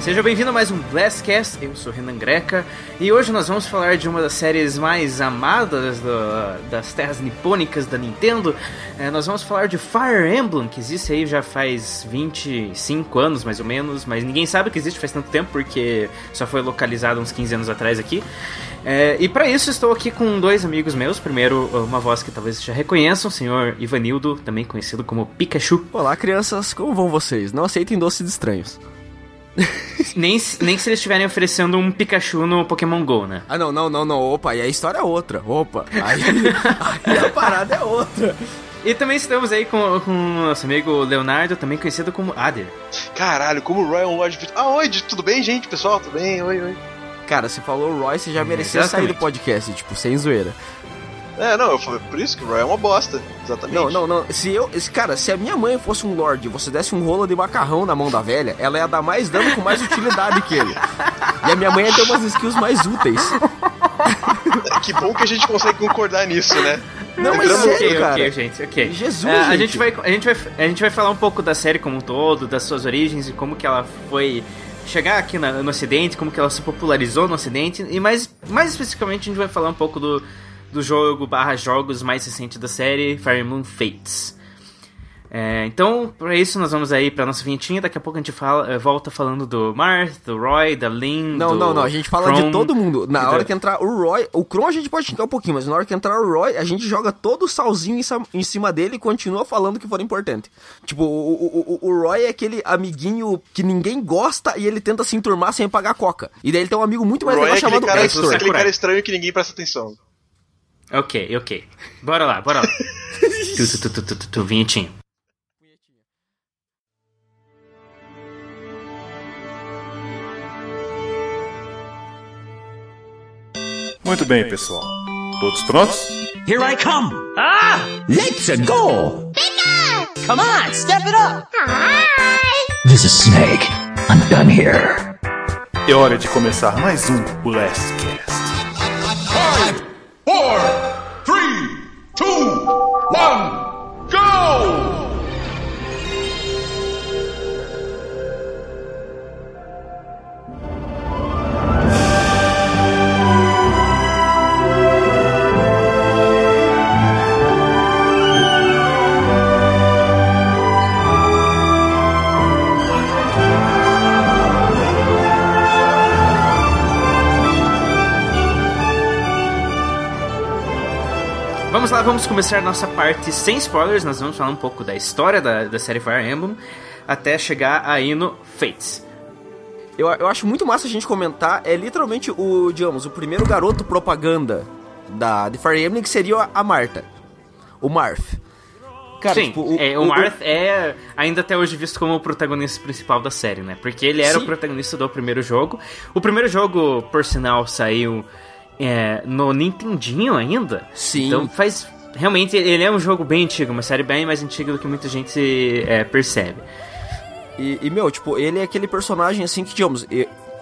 Seja bem-vindo a mais um Blastcast, eu sou Renan Greca e hoje nós vamos falar de uma das séries mais amadas do, das terras nipônicas da Nintendo. É, nós vamos falar de Fire Emblem, que existe aí já faz 25 anos mais ou menos, mas ninguém sabe que existe faz tanto tempo porque só foi localizado uns 15 anos atrás aqui. É, e para isso estou aqui com dois amigos meus. Primeiro, uma voz que talvez já reconheçam, o senhor Ivanildo, também conhecido como Pikachu. Olá, crianças, como vão vocês? Não aceitem doces estranhos. nem, nem se eles estiverem oferecendo um Pikachu no Pokémon GO, né? Ah, não, não, não, não. Opa, e a história é outra. Opa, aí, aí a parada é outra. E também estamos aí com, com o nosso amigo Leonardo, também conhecido como Ader. Caralho, como Royal Lord. Ah, oi, tudo bem, gente? Pessoal, tudo bem? Oi, oi. Cara, você falou Roy, você já merecia sair do podcast, tipo, sem zoeira. É, não, eu falei, por isso que o Roy é uma bosta. Exatamente. Não, não, não. Se eu. Cara, se a minha mãe fosse um Lorde e você desse um rolo de macarrão na mão da velha, ela ia dar mais dano com mais utilidade que ele. E a minha mãe ia ter umas skills mais úteis. que bom que a gente consegue concordar nisso, né? Não, mas sério, ok, cara. ok, gente, ok. Jesus, é, a gente. vai, a, gente vai, a gente vai falar um pouco da série como um todo, das suas origens e como que ela foi chegar aqui na, no Ocidente, como que ela se popularizou no Ocidente, e mais, mais especificamente a gente vai falar um pouco do, do jogo barra jogos mais recente da série, Fire Emblem Fates. É, então, para isso, nós vamos aí pra nossa vinhetinha. Daqui a pouco a gente fala, eh, volta falando do Marth, do Roy, da Lynn. Não, do não, não. A gente fala de todo mundo. Na hora que entrar o Roy. O Kron a gente pode xingar um pouquinho, mas na hora que entrar o Roy, a gente joga todo o salzinho em cima dele e continua falando que for importante. Tipo, o, o, o, o Roy é aquele amiguinho que ninguém gosta e ele tenta se enturmar sem pagar coca. E daí ele tem um amigo muito mais Roy legal é chamado cara, Hector. É aquele cara estranho que ninguém presta atenção. Ok, ok. Bora lá, bora lá. tu, tu, tu, tu, tu, tu, vinhetinho. Muito bem, pessoal. Todos prontos? Here I come! Ah! Let's go! Pika! Come on, step it up! Hi! This is Snake. I'm done here. É hora de começar mais um Last Cast. Five, four, Vamos começar nossa parte sem spoilers. Nós vamos falar um pouco da história da, da série Fire Emblem até chegar aí no Fates. Eu, eu acho muito massa a gente comentar. É literalmente o, digamos, o primeiro garoto propaganda da, de Fire Emblem que seria a Marta. O Marth. Cara, Sim, tipo, o, é, o, o Marth é ainda até hoje visto como o protagonista principal da série, né? Porque ele era Sim. o protagonista do primeiro jogo. O primeiro jogo, por sinal, saiu é, no Nintendinho ainda. Sim. Então faz. Realmente, ele é um jogo bem antigo, uma série bem mais antiga do que muita gente é, percebe. E, e, meu, tipo, ele é aquele personagem assim que, digamos,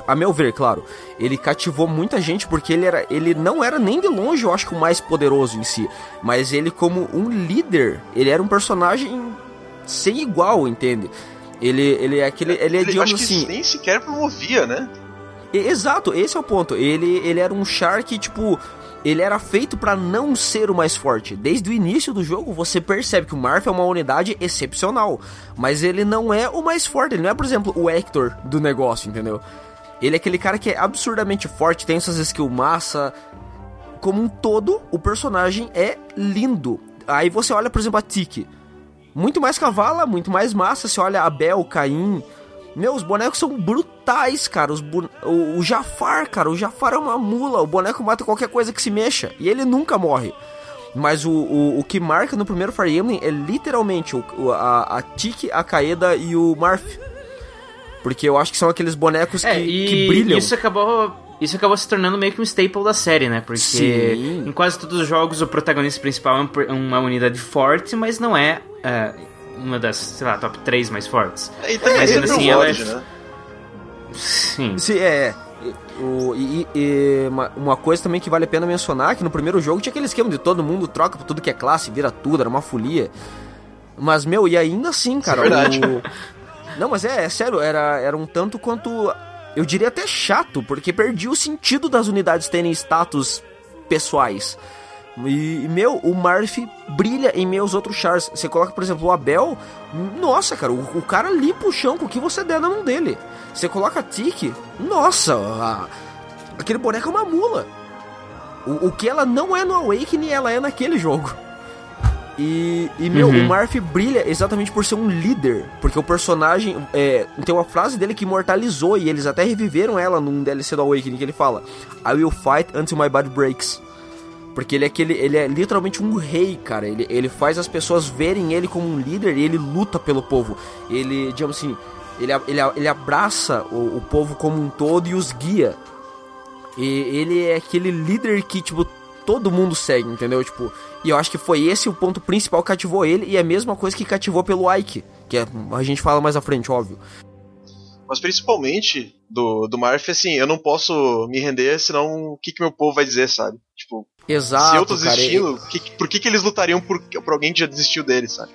a meu ver, claro, ele cativou muita gente porque ele era, ele não era nem de longe, eu acho que o mais poderoso em si, mas ele como um líder, ele era um personagem sem igual, entende? Ele, ele é aquele, ele é ele, digamos acho assim, que nem sequer promovia, né? Exato, esse é o ponto. Ele, ele era um char que, tipo, ele era feito para não ser o mais forte. Desde o início do jogo, você percebe que o Marth é uma unidade excepcional, mas ele não é o mais forte. Ele não é, por exemplo, o Hector do negócio, entendeu? Ele é aquele cara que é absurdamente forte, tem suas skills massa. Como um todo, o personagem é lindo. Aí você olha, por exemplo, a Tiki. Muito mais cavala, muito mais massa. Você olha a Bel, Caim, meu, os bonecos são brutais, cara. Os bu... o, o Jafar, cara, o Jafar é uma mula. O boneco mata qualquer coisa que se mexa. E ele nunca morre. Mas o, o, o que marca no primeiro Fire Emblem é literalmente o, a, a Tiki, a Kaeda e o Marth. Porque eu acho que são aqueles bonecos que, é, e que brilham. Isso acabou isso acabou se tornando meio que um staple da série, né? Porque Sim. em quase todos os jogos o protagonista principal é uma unidade forte, mas não é uh, uma das, sei lá, top 3 mais fortes. É, e também mas ainda assim, ela é. né? Sim. Sim, é. O, e, e uma, uma, coisa também que vale a pena mencionar que no primeiro jogo tinha aquele esquema de todo mundo troca por tudo que é classe, vira tudo, era uma folia. Mas, meu, e ainda assim, cara, é verdade. o, Não, mas é, é sério, era, era um tanto quanto. Eu diria até chato, porque perdi o sentido das unidades terem status pessoais. E, e, meu, o Murphy brilha em meus outros chars. Você coloca, por exemplo, o Abel. Nossa, cara, o, o cara limpa o chão com o que você der na mão dele. Você coloca a Tiki. Nossa, a- aquele boneco é uma mula. O, o que ela não é no Awakening, ela é naquele jogo. E, e meu, Uhum. o Murphy brilha exatamente por ser um líder. Porque o personagem. É, tem uma frase dele que imortalizou e eles até reviveram ela num DLC do Awakening que ele fala: I will fight until my body breaks. Porque ele é aquele. Ele é literalmente um rei, cara. Ele, ele faz as pessoas verem ele como um líder e ele luta pelo povo. Ele, digamos assim, ele, ele, ele abraça o, o povo como um todo e os guia. E ele é aquele líder que, tipo, todo mundo segue, entendeu? Tipo, e eu acho que foi esse o ponto principal que cativou ele, e é a mesma coisa que cativou pelo Ike, que é, a gente fala mais à frente, óbvio. Mas principalmente do, do Murphy, assim, eu não posso me render, senão o que, que meu povo vai dizer, sabe? Tipo, Exato, se eu tô cara, desistindo, que, que- por que, que eles lutariam por, por alguém que já desistiu dele, sabe?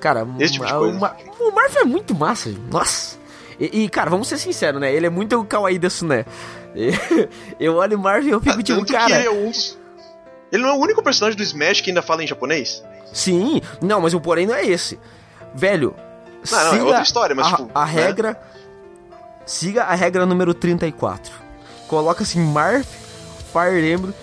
Cara, Esse tipo de o- coisa. o, o é muito massa, nossa. E, e, cara, vamos ser sinceros, né? Ele é muito kawaii desse, né? Eu olho o Murphy e eu fico tipo, Tanto que cara... ele é um. Ele não é o único personagem do Smash que ainda fala em japonês? Sim, não, mas o porém não é esse. Velho, Não, não, é outra história, mas, a, tipo, a né? regra. Siga a regra número 34. Coloca assim: Marth, Fire Emblem,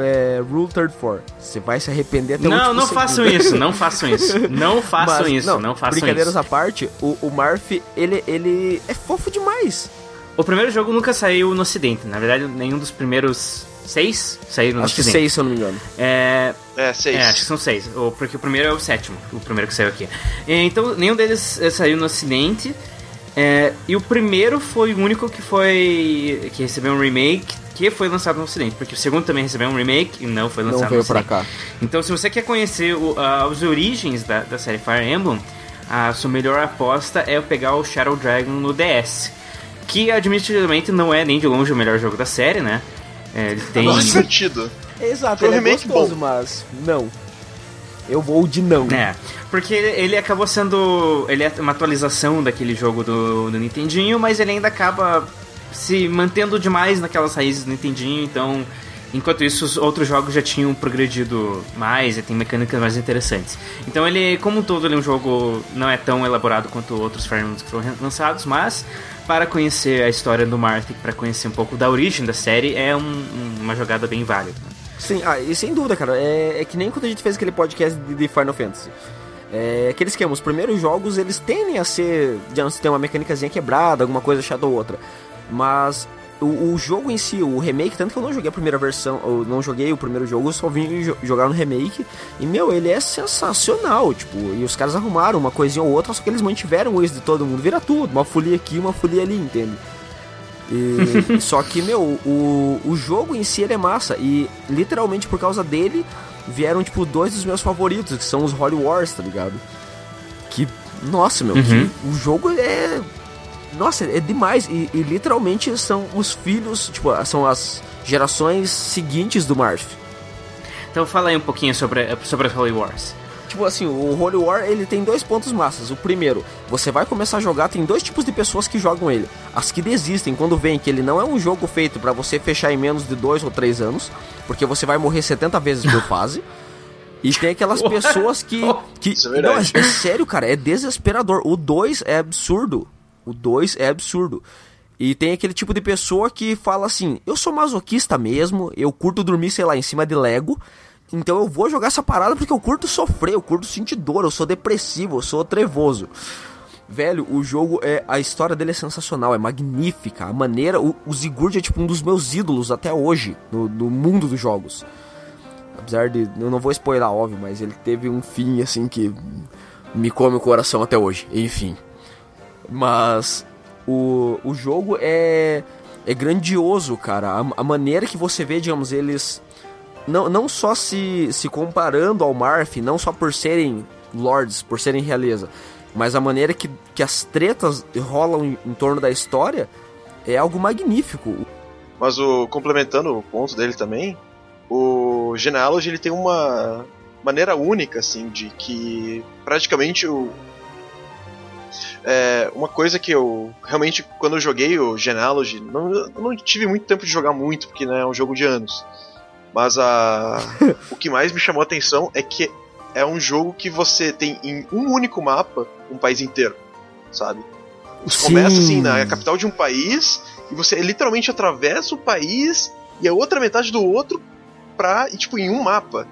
é, Rule 34. Você vai se arrepender até o Não, último não façam isso, não façam isso. Não façam Mas, isso, não, façam Brincadeiras isso. à parte, o, o Marth, ele, ele é fofo demais. O primeiro jogo nunca saiu no ocidente. Na verdade, nenhum dos primeiros seis saíram no Acho que ocidente. seis, se eu não me engano. É, É, seis. É, acho que são seis. Porque o primeiro é o sétimo, o primeiro que saiu aqui. Então, nenhum deles eh, saiu no ocidente. É, e o primeiro foi o único que foi. que recebeu um remake que foi lançado no ocidente. Porque o segundo também recebeu um remake e não foi lançado Não veio no pra ocidente. cá. Então, se você quer conhecer o- ah, os origens da, da série Fire Emblem, a sua melhor aposta é pegar o Shadow Dragon no DS. Que, admitidamente, não é nem de longe o melhor jogo da série, né? É, ele tem. Sentido. Exato, Foi um ele é remake gostoso, bom. mas não. Eu vou de não. É, porque ele, ele acabou sendo. Ele é uma atualização daquele jogo do, do Nintendinho, mas ele ainda acaba se mantendo demais naquelas raízes do Nintendinho, então. Enquanto isso, os outros jogos já tinham progredido mais e tem mecânicas mais interessantes. Então ele, como um todo, ele é um jogo não é tão elaborado quanto outros Fire Emblems que foram lançados, mas para conhecer a história do Marth, para conhecer um pouco da origem da série, é um- um- uma jogada bem válida. Sim, ah, e sem dúvida, cara. É, é que nem quando a gente fez aquele podcast de, de Final Fantasy. É aquele esquema, os primeiros jogos eles tendem a ser. digamos, ter uma mecânicazinha quebrada, alguma coisa chata ou outra. Mas o, o jogo em si, o remake, tanto que eu não joguei a primeira versão, eu não joguei o primeiro jogo, eu só vim jo- jogar no remake. E meu, ele é sensacional, tipo, e os caras arrumaram uma coisinha ou outra, só que eles mantiveram isso de todo mundo, vira tudo, uma folia aqui, uma folia ali, entende? E- só que, meu, o, o jogo em si ele é massa. E literalmente por causa dele vieram, tipo, dois dos meus favoritos, que são os Holy Wars, tá ligado? Que, nossa, meu, que o jogo é. Nossa, é demais. E, e literalmente são os filhos, tipo, são as gerações seguintes do Marth. Então fala aí um pouquinho sobre, sobre as Holy Wars. Tipo assim, o Holy War ele tem dois pontos massas. O primeiro, você vai começar a jogar, tem dois tipos de pessoas que jogam ele. As que desistem quando veem que ele não é um jogo feito pra você fechar em menos de dois ou três anos, porque você vai morrer 70 vezes por fase. E tem aquelas pessoas que. que Isso é não, é, é sério, cara, é desesperador. O 2 é absurdo. O 2 é absurdo. E tem aquele tipo de pessoa que fala assim: eu sou masoquista mesmo, eu curto dormir, sei lá, em cima de Lego. Então eu vou jogar essa parada porque eu curto sofrer, eu curto sentir dor, eu sou depressivo, eu sou trevoso. Velho, o jogo é. A história dele é sensacional, é magnífica. A maneira. O, o Zigurd é tipo um dos meus ídolos até hoje no, no mundo dos jogos. Apesar de. Eu não vou spoiler, óbvio, mas ele teve um fim assim que me come o coração até hoje. Enfim. Mas o, o jogo é. É grandioso, cara. A, a maneira que você vê, digamos, eles. Não, não só se, se comparando ao Marth, não só por serem lords, por serem realeza, mas a maneira que, que as tretas rolam em, em torno da história é algo magnífico. Mas o complementando o ponto dele também, o Genealogy ele tem uma maneira única assim de que praticamente o É, uma coisa que eu realmente, quando eu joguei o Genealogy, não, não tive muito tempo de jogar muito, porque né, é um jogo de anos. Mas a, o que mais me chamou a atenção é que é um jogo que você tem em um único mapa um país inteiro, sabe? Você começa assim na capital de um país e você literalmente atravessa o país e a outra metade do outro pra, e, tipo, em um mapa.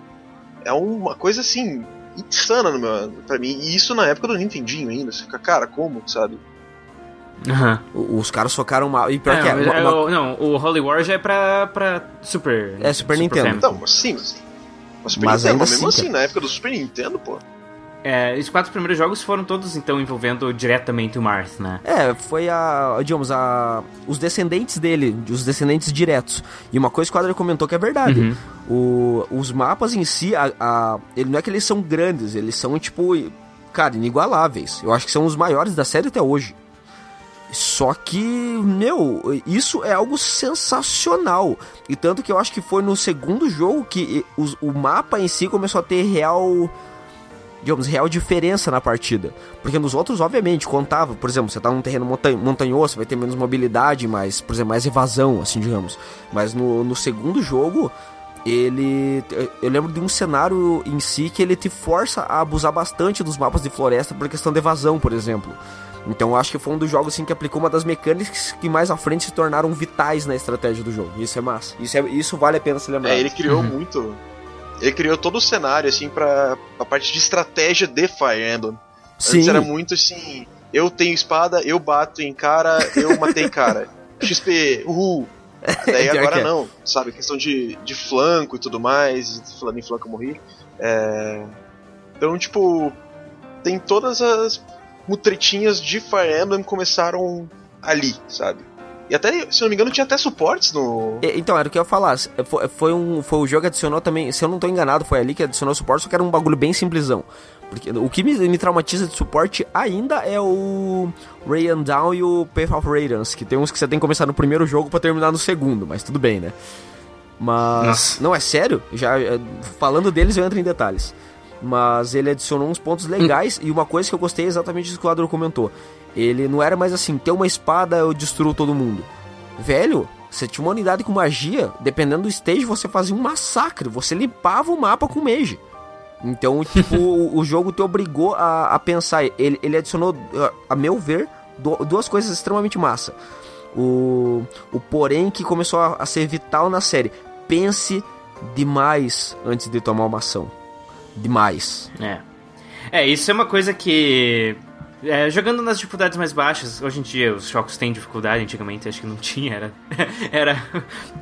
É uma coisa assim insana no meu, pra mim. E isso na época do Nintendinho ainda. Você fica, cara, como, sabe? Aham. O- Os caras socaram uma. E pior É, que é. uma- é, uma- o- não, o Holy War já é pra, pra Super. É, Super Nintendo. Family. Então, sim, mas. Mas, Super Mas Nintendo, ainda mas mesmo assim, assim, na época do Super Nintendo, pô. É, os quatro primeiros jogos foram todos, então, envolvendo diretamente o Marth, né? É, foi a. Digamos, a. Os descendentes dele, os descendentes diretos. E uma coisa que o Adler comentou que é verdade. Uhum. O, os mapas em si, a, a- ele não é que eles são grandes, eles são, tipo, cara, inigualáveis. Eu acho que são os maiores da série até hoje. Só que, meu, isso é algo sensacional. E tanto que eu acho que foi no segundo jogo que os- o mapa em si começou a ter real digamos, real diferença na partida. Porque nos outros, obviamente, contava, por exemplo, você tá num terreno montan montanhoso, vai ter menos mobilidade, mais, por exemplo, mais evasão, assim, digamos. Mas no, no segundo jogo, ele. Eu lembro de um cenário em si que ele te força a abusar bastante dos mapas de floresta por questão de evasão, por exemplo. Então eu acho que foi um dos jogos assim, que aplicou uma das mecânicas que mais à frente se tornaram vitais na estratégia do jogo. Isso é massa. Isso, é, isso vale a pena se lembrar. É, ele criou muito. Ele criou todo o cenário, assim, pra a parte de estratégia de Fire Emblem. Sim. Antes era muito assim: eu tenho espada, eu bato em cara, eu matei cara. XP, uhul. Daí agora é. não, sabe? Questão de, de flanco e tudo mais. Falando em flanco, eu morri. É... Então, tipo, tem todas as mutretinhas de Fire Emblem começaram ali, sabe? E até, se não me engano, tinha até suportes no. É, Então, era o que eu ia falar. Foi, foi um, foi o jogo que adicionou também, se eu não tô enganado, foi ali que adicionou suporte, só que era um bagulho bem simplesão. Porque o que me, me traumatiza de suporte ainda é o Rayan Down e o Path of Radiance, que tem uns que você tem que começar no primeiro jogo pra terminar no segundo, mas tudo bem, né? Mas. Nossa. Não, é sério? Já, é, falando deles, eu entro em detalhes. Mas ele adicionou uns pontos legais e uma coisa que eu gostei é exatamente isso que o Adro comentou. Ele não era mais assim, ter uma espada eu destruo todo mundo. Velho, você tinha uma unidade com magia, dependendo do stage, você fazia um massacre. Você limpava o mapa com mage. Então, tipo, o, o jogo te obrigou a, a pensar. Ele, ele adicionou, a- meu ver, du- duas coisas extremamente massa. O, o porém que começou a, a ser vital na série. Pense demais antes de tomar uma ação. Demais. É. É, isso é uma coisa que. É, jogando nas dificuldades mais baixas, hoje em dia os jogos têm dificuldade, antigamente acho que não tinha, era, era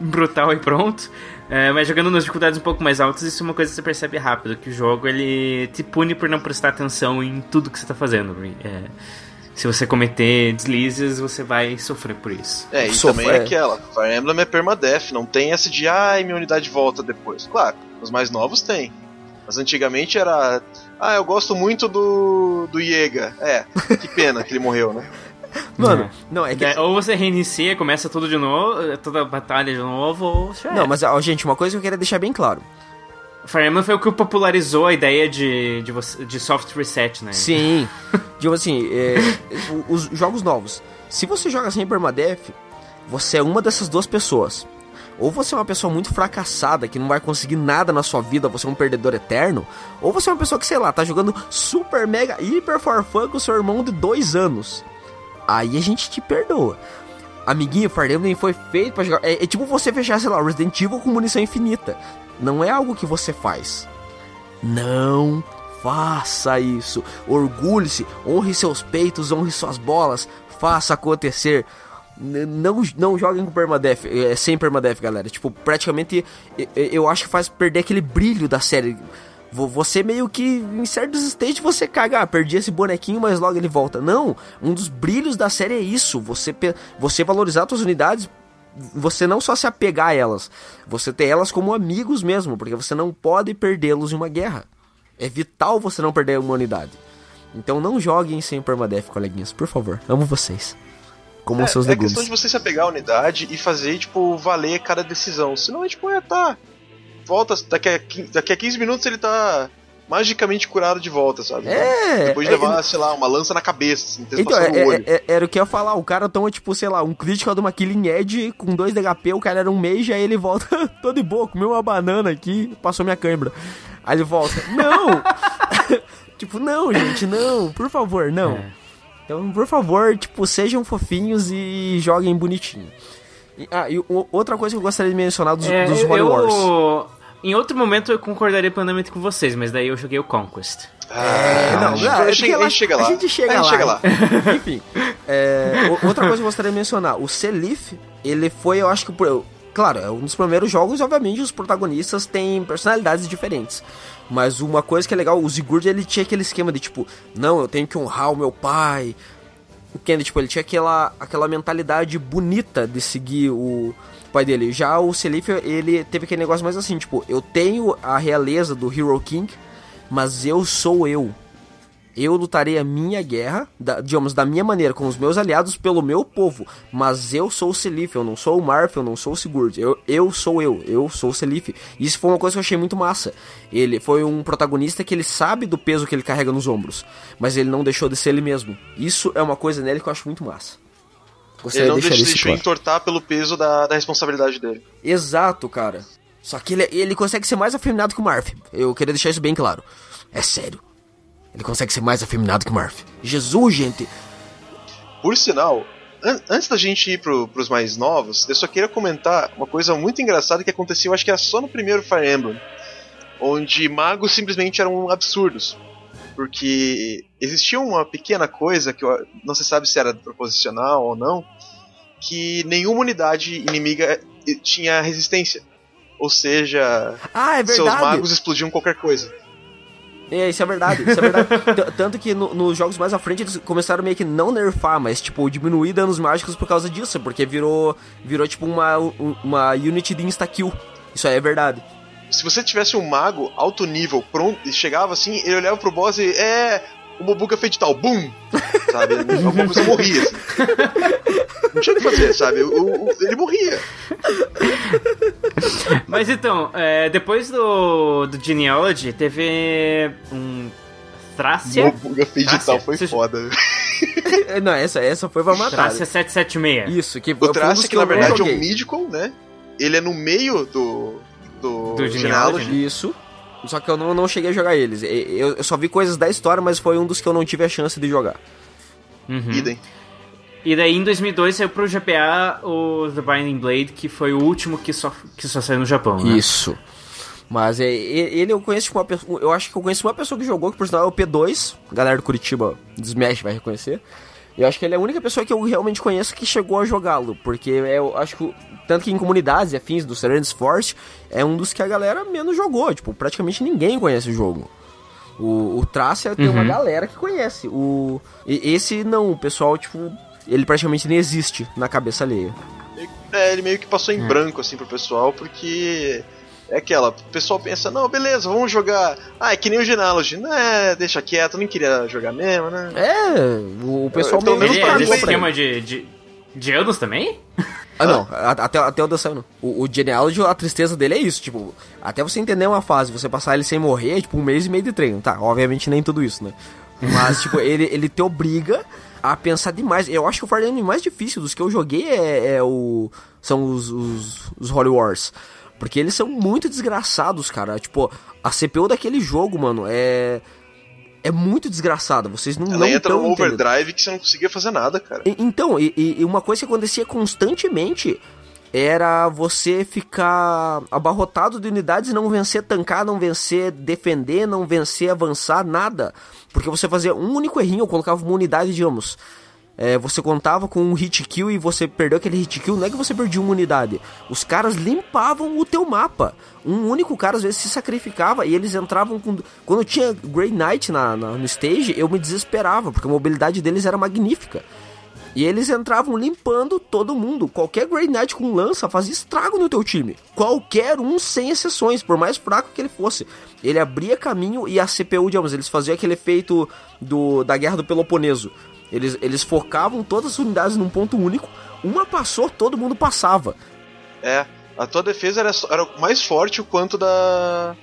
brutal e pronto. É, mas jogando nas dificuldades um pouco mais altas, isso é uma coisa que você percebe rápido, que o jogo ele te pune por não prestar atenção em tudo que você tá fazendo. É, se você cometer deslizes, você vai sofrer por isso. É, e Só também é aquela. Fire Emblem é permadeath, não tem essa de ai, minha unidade volta depois. Claro, os mais novos tem. Mas antigamente era. Ah, eu gosto muito do. do Iega. É, que pena que ele morreu, né? Mano, É. não, é que. É, ou você reinicia, começa tudo de novo, é, toda a batalha de novo, ou já Não, era. mas, ó, gente, uma coisa que eu queria deixar bem claro. Fire Emblem foi o que popularizou a ideia de, de, de soft reset, né? Sim. Digo assim, é, os jogos novos. Se você joga sem permadeath, você é uma dessas duas pessoas. Ou você é uma pessoa muito fracassada, que não vai conseguir nada na sua vida, você é um perdedor eterno. Ou você é uma pessoa que, sei lá, tá jogando super, mega, hiper for fun com seu irmão de dois anos. Aí a gente te perdoa. Amiguinho, Fire Emblem foi feito pra jogar. É, é tipo você fechar, sei lá, Resident Evil com munição infinita. Não é algo que você faz. Não faça isso. Orgulhe-se, honre seus peitos, honre suas bolas, faça acontecer. Não, não joguem com permadeath, é, sem permadeath, galera. Tipo, praticamente eu acho que faz perder aquele brilho da série. Vo- Você meio que, em certos stages, você caga, ah, perdi esse bonequinho, mas logo ele volta. Não, um dos brilhos da série é isso. Você, você valorizar suas unidades você não só se apegar a elas, você ter elas como amigos mesmo, porque você não pode perdê-los em uma guerra. É vital você não perder uma unidade. Então não joguem sem permadeath, coleguinhas, por favor. Amo vocês. Como É, seus é legumes. questão de você se apegar à unidade e fazer, tipo, valer cada decisão. Senão é tipo, é, tá. Volta, daqui a, quin- daqui a 15 minutos ele tá magicamente curado de volta, sabe? É, Depois de é, levar, sei lá, uma lança na cabeça, assim, Então, é- o olho. é- é- era o que eu ia falar. O cara toma, tipo, sei lá, um critical de uma Killing Edge com 2 de HP, o cara era um mage, aí ele volta, tô de boa, comeu uma banana aqui, passou minha câimbra. Aí ele volta, não! tipo, não, gente, não, por favor, não. É. Então, por favor, tipo, sejam fofinhos e joguem bonitinho. E- ah, e o- outra coisa que eu gostaria de mencionar dos, É, dos eu, Holy Wars. Em outro momento eu concordaria plenamente com vocês, mas daí eu joguei o Conquest. É, não, a gente- não, a é gente- porque a gente chega lá. A gente chega A gente lá. chega lá. Enfim. é, outra coisa que eu gostaria de mencionar. O Selif, ele foi, eu acho que... Claro, é um dos primeiros jogos, obviamente, os protagonistas têm personalidades diferentes. Mas uma coisa que é legal, o Sigurd, ele tinha aquele esquema de, tipo... Não, eu tenho que honrar o meu pai. O Kennedy, tipo, ele tinha aquela, aquela mentalidade bonita de seguir o pai dele. Já o Selif, ele teve aquele negócio mais assim, tipo... Eu tenho a realeza do Hero King, mas eu sou eu. Eu lutarei a minha guerra, da, digamos, da minha maneira, com os meus aliados, pelo meu povo. Mas eu sou o Selif, eu não sou o Marf, eu não sou o Sigurd. Eu, eu sou eu, eu sou o Selif. Isso foi uma coisa que eu achei muito massa. Ele foi um protagonista que ele sabe do peso que ele carrega nos ombros, mas ele não deixou de ser ele mesmo. Isso é uma coisa nele que eu acho muito massa. Gostaria Ele não de deixar deixa, isso deixou claro. entortar pelo peso da, da responsabilidade dele. Exato, cara. Só que ele, ele consegue ser mais afeminado que o Marf. Eu queria deixar isso bem claro. É sério. Ele consegue ser mais afeminado que Marf. Jesus, gente. Por sinal, an- antes da gente ir pro, pros mais novos, eu só queria comentar uma coisa muito engraçada que aconteceu, acho que era só no primeiro Fire Emblem, onde magos simplesmente eram absurdos. Porque existia uma pequena coisa que eu, não se sabe se era proposicional ou não, que nenhuma unidade inimiga eh, tinha resistência. Ou seja, Ah, é seus magos explodiam qualquer coisa. É, isso é verdade, isso é verdade. Tanto que no- nos jogos mais à frente eles começaram meio que não nerfar, mas tipo, diminuir danos mágicos por causa disso, porque virou, virou tipo uma, um- uma unit de insta-kill. Isso aí é verdade. se você tivesse um mago alto nível pronto e chegava assim, ele olhava pro boss e é o Mobuga feitital, bum! Sabe? Alguma coisa morria. Assim. Não tinha o que fazer, sabe? O- o- ele morria. Mas então, é, depois do, do Genealogy, teve um. Thracia? Mobuga Trácia? foi Vocês- foda. É, Não, essa, essa foi pra matar. Thracia 776. Isso, que O Trace, que na verdade é um. Mythical, né? Ele é no meio do. Do, Do Genealogy. Genealogy. Isso. Só que eu não, não cheguei a jogar eles. Eu, eu só vi coisas da história, mas foi um dos que eu não tive a chance de jogar. Uhum. Idem. E daí em 2002 saiu pro GPA o The Binding Blade, que foi o último que só, que só saiu no Japão, né? Isso. Mas é, ele eu conheço uma pessoa. Eu acho que eu conheço uma pessoa que jogou, que por sinal é o P2. A galera do Curitiba do Smash vai reconhecer. Eu acho que ele é a única pessoa que eu realmente conheço que chegou a jogá-lo. Porque é, eu acho que. Tanto que em comunidades e afins do Serenity Force é um dos que a galera menos jogou. Tipo, praticamente ninguém conhece o jogo. O, o Tracia tem uma galera que conhece. O, e- esse não, o pessoal, tipo, ele praticamente nem existe na cabeça alheia. É, ele meio que passou em branco assim pro pessoal, porque. É aquela, o pessoal pensa, não, beleza, vamos jogar. Ah, é que nem o Genealogy. Não é, deixa quieto, nem queria jogar mesmo, né? É, o, pessoal Pelo meio menos Ele que é desse esquema de, de, de anos também? Ah, não. a- Até, até o Dançando. não. O, o Genealogy, a tristeza dele é isso. Tipo, até você entender uma fase, você passar ele sem morrer, é tipo um mês e meio de treino. Tá, obviamente nem tudo isso, né? Mas, tipo, ele, ele te obriga a pensar demais. Eu acho que o Fire Emblem mais difícil dos que eu joguei é, é o... São os, os, os Holy Wars. Porque eles são muito desgraçados, cara. Tipo, a CPU daquele jogo, mano, é... É muito desgraçada. Vocês não, Ela não entra tão num entendendo. overdrive que você não conseguia fazer nada, cara. E- Então, e, e- uma coisa que acontecia constantemente era você ficar abarrotado de unidades e não vencer tancar, não vencer defender, não vencer avançar, nada. Porque você fazia um único errinho, colocava uma unidade, digamos. É, você contava com um hit kill e você perdeu aquele hit kill, não é que você perdia uma unidade. Os caras limpavam o teu mapa. Um único cara às vezes se sacrificava e eles entravam com. Quando tinha Grey Knight na, na- no stage, eu me desesperava, porque a mobilidade deles era magnífica. E eles entravam limpando todo mundo. Qualquer Grey Knight com lança fazia estrago no teu time. Qualquer um, sem exceções, por mais fraco que ele fosse. Ele abria caminho e a CPU, digamos, eles faziam aquele efeito do, da Guerra do Peloponeso. Eles, eles focavam todas as unidades num ponto único. Uma passou, todo mundo passava. É, a tua defesa era, era mais forte o quanto da.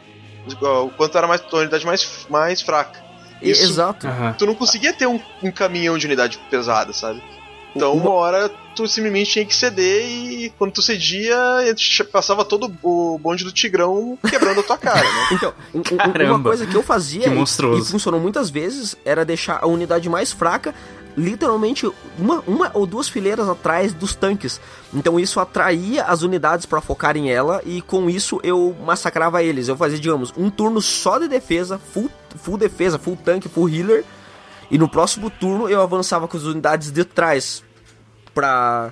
o quanto era mais, a unidade mais, mais fraca. Isso- Exato. Aham. Tu não conseguia ter um, um caminhão de unidade pesada, sabe? Então, uma hora tu simplesmente tinha que ceder e quando tu cedia, passava todo o bonde do Tigrão quebrando a tua cara, né? Então, um- um- uma coisa que eu fazia Que e- e funcionou muitas vezes era deixar a unidade mais fraca literalmente uma, uma ou duas fileiras atrás dos tanques. Então isso atraía as unidades pra focarem ela e com isso eu massacrava eles. Eu fazia, digamos, um turno só de defesa, full, full defesa, full tanque, full healer. E no próximo turno eu avançava com as unidades de trás pra,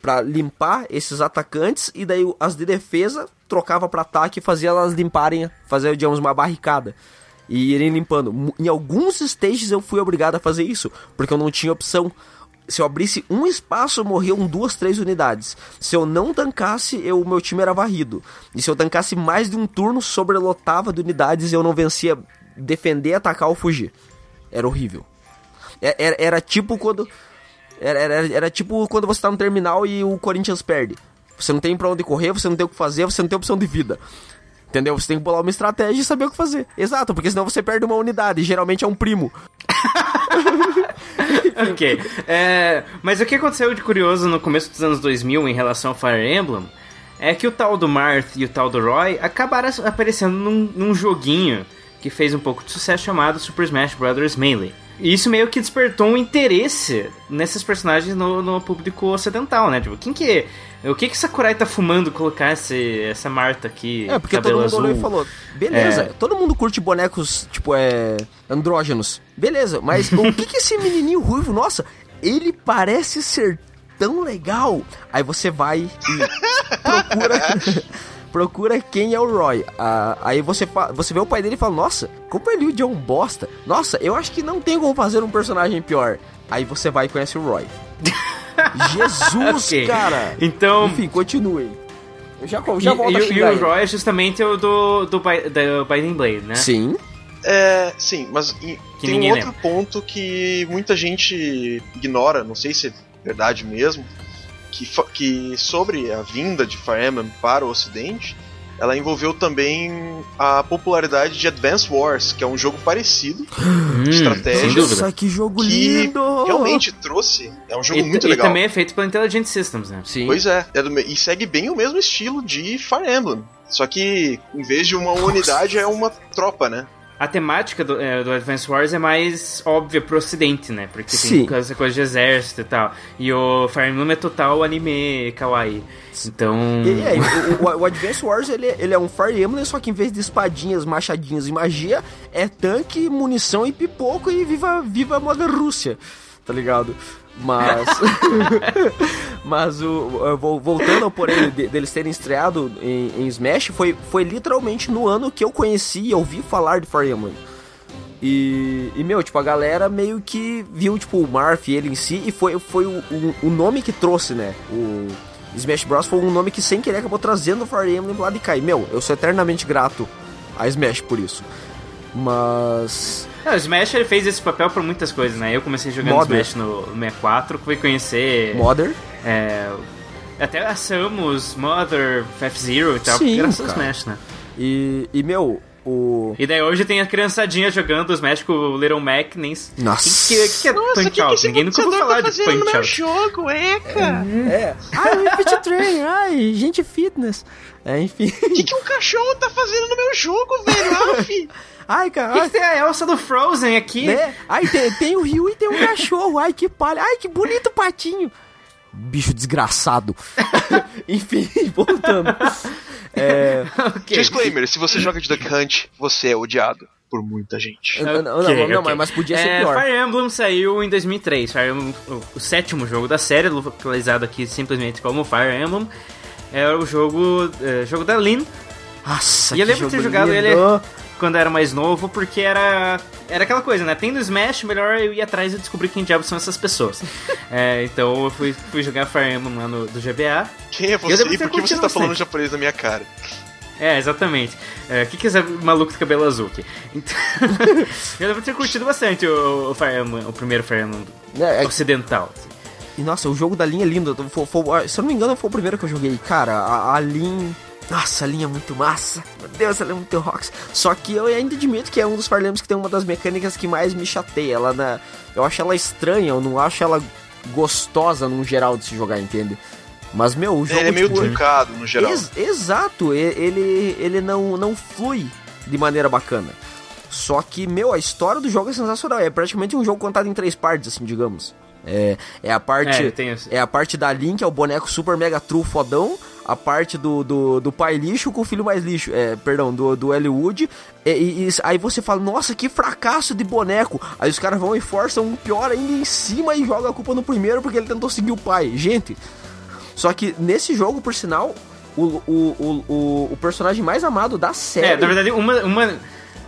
pra limpar esses atacantes e daí as de defesa trocava pra ataque e fazia elas limparem, fazer, digamos, uma barricada. E irem limpando. Em alguns stages eu fui obrigado a fazer isso, porque eu não tinha opção. Se eu abrisse um espaço, morriam duas, três unidades. Se eu não tancasse, eu, o meu time era varrido. E se eu tancasse mais de um turno, sobrelotava de unidades e eu não vencia defender, atacar ou fugir. Era horrível. É- Era, era tipo quando. Era, era, era tipo quando você tá no terminal e o Corinthians perde. Você não tem pra onde correr, você não tem o que fazer, você não tem opção de vida. Entendeu? Você tem que bolar uma estratégia e saber o que fazer. Exato, porque senão você perde uma unidade. E geralmente é um primo. ok. É, mas o que aconteceu de curioso no começo dos anos 2000 em relação ao Fire Emblem é que o tal do Marth e o tal do Roy acabaram aparecendo num, num joguinho que fez um pouco de sucesso chamado Super Smash Bros. Melee. E isso meio que despertou um interesse nesses personagens no, no público ocidental, né? Tipo, quem que. O que que Sakurai tá fumando colocar esse, essa Marta aqui? É, porque cabelo todo mundo azul? olhou e falou: beleza, É. todo mundo curte bonecos, tipo, é. andrógenos. Beleza, mas o que que esse menininho ruivo, nossa, ele parece ser tão legal. Aí você vai e procura. Procura quem é o Roy. Ah, aí você, você vê o pai dele e fala: Nossa, como ele de um bosta. Nossa, eu acho que não tem como fazer um personagem pior. Aí você vai e conhece o Roy. Jesus, Ok. cara! Então. Enfim, continuem. Eu já, já e, volto e a o- e o. Roy é justamente o do, do, Bi- da Biden Blade, né? Sim. É, sim, mas Que tem um outro ponto que muita gente ignora, não sei se é verdade mesmo, que, que sobre a vinda de Fire Emblem para o ocidente, ela envolveu também a popularidade de Advance Wars, que é um jogo parecido, Hum, estratégia. sem dúvida. Nossa, que jogo que lindo! realmente trouxe, é um jogo E, muito e legal. também é feito pela Intelligent Systems, né? Sim. Pois é, é do e segue bem o mesmo estilo de Fire Emblem. Só que em vez de uma unidade é uma tropa, né? A temática do, é, do Advance Wars é mais óbvia pro ocidente, né? Porque Sim. tem essa coisa de exército e tal. E o Fire Emblem é total anime kawaii. Então... E, é, o, o- o Advance Wars ele, ele é um Fire Emblem, só que em vez de espadinhas, machadinhas e magia, é tanque, munição e pipoco e viva, viva a moda Rússia, tá ligado? Mas. mas o, o- vol- voltando ao porém de- deles terem estreado em, em Smash, foi, foi literalmente no ano que eu conheci e ouvi falar de Fire Emblem. E, e, meu, tipo, a galera meio que viu, tipo, o Marth ele em si, e foi, foi o, o, o nome que trouxe, né? O Smash Bros. foi um nome que sem querer acabou trazendo o Fire Emblem pro lado de cá. E, meu, eu sou eternamente grato a Smash por isso. Mas. Não, o Smash ele fez esse papel por muitas coisas, né? Eu comecei jogando Modern. Smash no 64, fui conhecer... Modern. é, até a Samus, Mother, F-Zero e tal, Sim, graças ao. Smash, né? E, e meu, o. E daí hoje tem a criançadinha jogando o Smash com o Little Mac, nem... Nossa. Que, que, que é Punch Out? Ninguém nunca ouviu falar de Punch Out. jogo, é, cara? É. Ai, Fit Train, ai, gente fitness. É, enfim. O que, que um cachorro tá fazendo no meu jogo, velho? Alf? Ai, cara. que tem a Elsa do Frozen aqui? Né? Ai, tem, tem o rio e tem um cachorro. Ai, que palha. Ai, que bonito patinho. Bicho desgraçado. Enfim, voltando. É, Ok. Disclaimer, se você joga de Duck Hunt, você é odiado por muita gente. não, não, não, não, ok. mas podia ser É, pior. Fire Emblem saiu em 2003. Fire Emblem, o, sétimo jogo da série, localizado aqui simplesmente como Fire Emblem. Era o jogo, é, jogo da Lin. Nossa, e eu lembro de ter jogado lindo. ele quando era mais novo, porque era era aquela coisa, né? Tem no Smash, melhor eu ir atrás e descobrir quem diabos são essas pessoas. É, então eu fui, fui jogar Fire Emblem lá no, do GBA. Quem é Eu você e por que você tá falando bastante. japonês na minha cara? É, exatamente. É, O que, que é esse maluco de cabelo azul aqui? Então, eu devo ter curtido bastante o, o Fire Emblem, o primeiro Fire Emblem É, é- ocidental. assim. E nossa, o jogo da linha é lindo. Foi- foi- se eu não me engano, foi o primeiro que eu joguei. Cara, a, a Lin Nossa, a linha é muito massa. Meu Deus, ela é muito rocks. Só que eu ainda admito que é um dos Fire Emblems que tem uma das mecânicas que mais me chateia. Ela na... Eu acho ela estranha, eu não acho ela gostosa num geral de se jogar, entende? Mas, meu, o jogo. Ele é meio tipo, truncado no geral. Ex- exato, ele, ele não, não flui de maneira bacana. Só que, meu, a história do jogo é sensacional. É praticamente um jogo contado em três partes, assim, digamos. É, é a parte. É. É a parte da Link, é o boneco super mega true fodão. A parte do, do, do pai lixo com o filho mais lixo. É, perdão, do, do Elwood. E, e- e aí você fala, nossa, que fracasso de boneco. Aí os caras vão e forçam um pior ainda em cima e jogam a culpa no primeiro porque ele tentou seguir o pai. Gente, só que nesse jogo, por sinal, o, o, o, o, personagem mais amado da série. É, na verdade, uma, uma,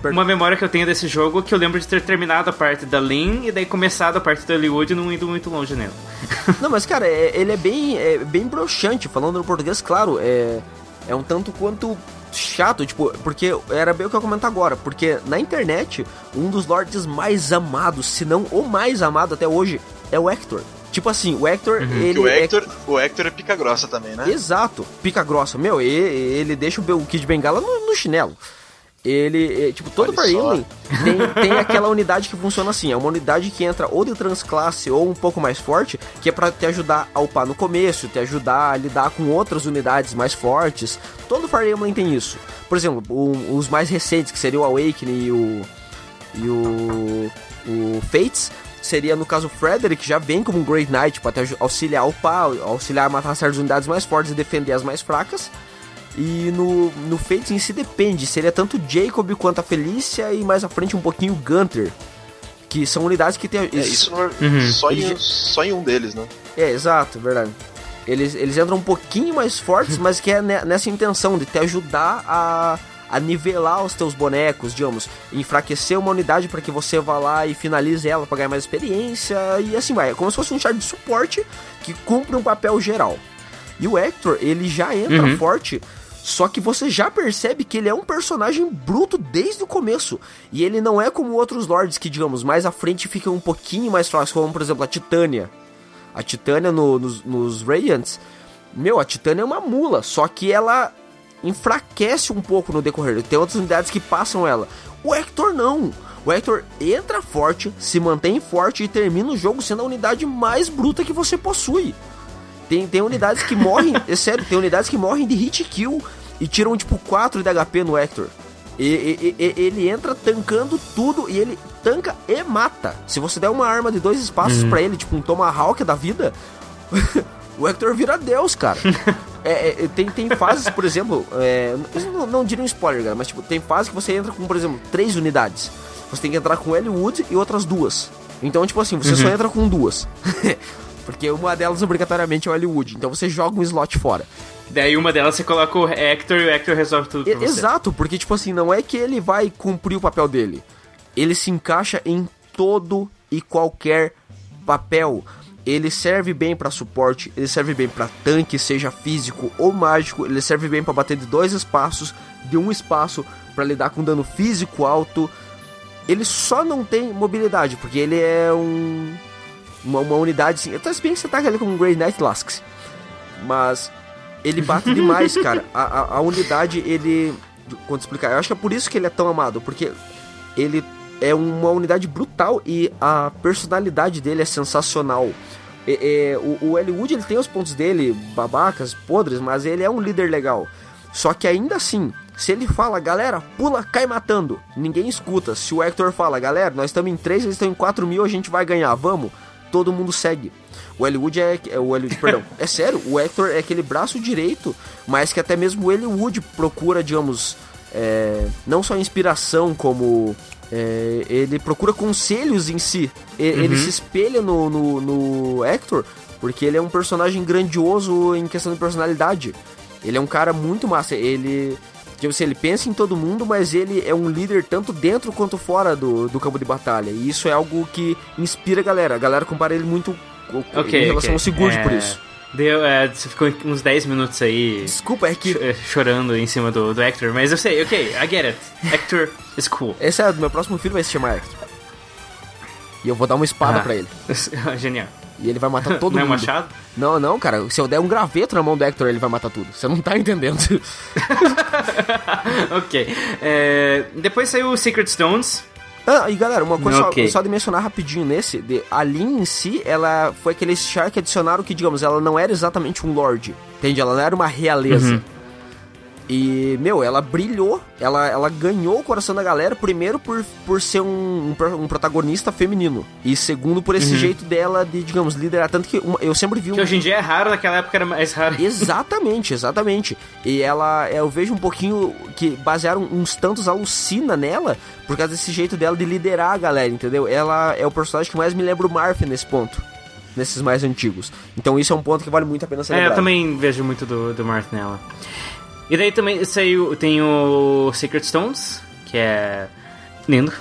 uma memória que eu tenho desse jogo é que eu lembro de ter terminado a parte da Lin e daí começado a parte do Hollywood e não indo muito longe nela. Não, mas cara, é- ele é bem, é bem broxante, falando no português, claro, é, é um tanto quanto chato, tipo, porque era bem o que eu ia comentar agora, porque na internet, um dos lords mais amados, se não o mais amado até hoje, é o Hector. Tipo assim, o Hector, Que ele o é Hector, o Hector é pica grossa também, né? Exato, pica grossa. Meu, e- ele, deixa o Kid Bengala no, no chinelo. Ele, é, tipo, todo Fire. Emblem tem, tem aquela unidade que funciona assim. É uma unidade que entra ou de transclasse ou um pouco mais forte, que é pra te ajudar a upar no começo, te ajudar a lidar com outras unidades mais fortes. Todo Fire Emblem tem isso. Por exemplo, o- os mais recentes, que seria o Awakening e o, e o, o Fates, seria no caso o Frederick, já vem como um Great Knight para auxiliar a upar, auxiliar a matar certas unidades mais fortes e defender as mais fracas. E no, no Fates em si depende, seria tanto Jacob quanto a Felícia e mais à frente um pouquinho o Gunter. Que são unidades que tem. É, isso não é Uhum. só, em, só em um deles, né? É, exato, verdade. Eles, eles entram um pouquinho mais fortes, mas que é ne- nessa intenção de te ajudar a, a nivelar os teus bonecos, digamos, enfraquecer uma unidade para que você vá lá e finalize ela para ganhar mais experiência e assim vai. É como se fosse um char de suporte que cumpre um papel geral. E o Hector, ele já entra Uhum. forte, só que você já percebe que ele é um personagem bruto desde o começo. E ele não é como outros lords que, digamos, mais à frente ficam um pouquinho mais fracos, como por exemplo a Titânia. A Titânia no- nos, nos Radiants, meu, a Titânia é uma mula, só que ela enfraquece um pouco no decorrer. Tem outras unidades que passam ela. O Hector não. O Hector entra forte, se mantém forte e termina o jogo sendo a unidade mais bruta que você possui. Tem, tem unidades que morrem, é sério, tem unidades que morrem de hit kill e tiram tipo 4 de HP no Hector. E, e- e- ele entra tancando tudo e ele tanca e mata. Se você der uma arma de dois espaços pra ele, tipo um Tomahawk da vida, o Hector vira Deus, cara. É, é, tem, tem fases, por exemplo, é, não, não diria um spoiler, cara, mas tipo, tem fases que você entra com, por exemplo, três unidades. Você tem que entrar com Elwood e outras duas. Então, tipo assim, você só entra com duas. Porque uma delas obrigatoriamente é o Elwood. Então você joga um slot fora. Daí uma delas você coloca o Hector e o Hector resolve tudo pra você. Exato, porque, tipo assim, não é que ele vai cumprir o papel dele. Ele se encaixa em todo e qualquer papel. Ele serve bem pra suporte, ele serve bem pra tanque, seja físico ou mágico, ele serve bem pra bater de dois espaços, de um espaço pra lidar com dano físico alto. Ele só não tem mobilidade, porque ele é um uma, uma unidade assim. Até se bem que você tá ali com um Grey Knight Lasks. Mas ele bate demais, cara. A, a, a unidade, ele. Quando explicar, eu acho que é por isso que ele é tão amado, porque ele é uma unidade brutal e a personalidade dele é sensacional. É- é, o, o Elwood ele tem os pontos dele, babacas, podres, mas ele é um líder legal. Só que ainda assim, se ele fala, galera, pula, cai matando, ninguém escuta. Se o Hector fala, galera, nós estamos em 3, eles estão em 4 mil, a gente vai ganhar, vamos, todo mundo segue. O Elwood é, é o Elwood, perdão, é sério, o Hector é aquele braço direito, mas que até mesmo o Elwood procura, digamos, é, não só inspiração, como é, ele procura conselhos em si. E- Ele se espelha no, no, no Hector, porque ele é um personagem grandioso em questão de personalidade. Ele é um cara muito massa. Ele. Tipo assim, ele pensa em todo mundo, mas ele é um líder tanto dentro quanto fora do, do campo de batalha. E isso é algo que inspira a galera. A galera compara ele muito co- co- Ok, em relação ok. ao Sigurd É, por isso. Deu, é, você ficou uns 10 minutos aí Desculpa, é que. é, chorando em cima do, do Hector, mas eu sei, ok, I get it. Hector is cool. Esse é meu próximo filho vai se chamar Hector. E eu vou dar uma espada Ah. pra ele. Genial. E ele vai matar todo Não é mundo. machado? Não, não, cara. Se eu der um graveto na mão do Hector, ele vai matar tudo. Você não tá entendendo. ok. É, depois saiu o Secret Stones. Ah, e galera, uma coisa Ok. só, só de mencionar rapidinho nesse, de, a Lin em si, ela foi aquele char que adicionaram que, digamos, ela não era exatamente um lord, entende? Ela não era uma realeza. Uhum. E, meu, ela brilhou, ela, ela ganhou o coração da galera, primeiro por, por ser um, um, um protagonista feminino, e segundo por esse jeito dela de, digamos, liderar. Tanto que uma- eu sempre vi um... Que hoje em dia é raro, naquela época era mais raro. Exatamente, exatamente. E ela, eu vejo um pouquinho que basearam uns tantos alucina nela por causa desse jeito dela de liderar a galera, entendeu? Ela é o personagem que mais me lembra o Marth nesse ponto, nesses mais antigos. Então isso é um ponto que vale muito a pena ser É, eu também vejo muito do, do Marth nela. E daí também saiu, tem o Secret Stones, que é lindo.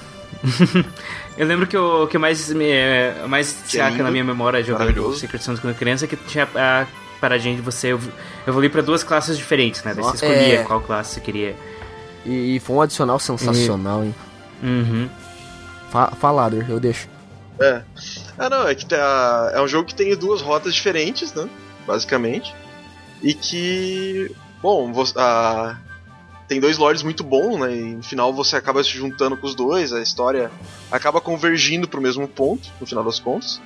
eu lembro que o que mais me é, mais é lindo, na minha memória jogando. Secret Stones quando criança é que tinha a paradinha de você ev- evoluir pra duas classes diferentes, né? Daí você É. escolhia qual classe você queria. E, e foi um adicional sensacional, hein? Uhum. Fa eu deixo. É. Ah, não, é que tá, é um jogo que tem duas rotas diferentes, né? Basicamente. E que. Bom, vo- ah, tem dois lords muito bons, né? E no final você acaba se juntando com os dois, a história acaba convergindo pro mesmo ponto, no final das contas.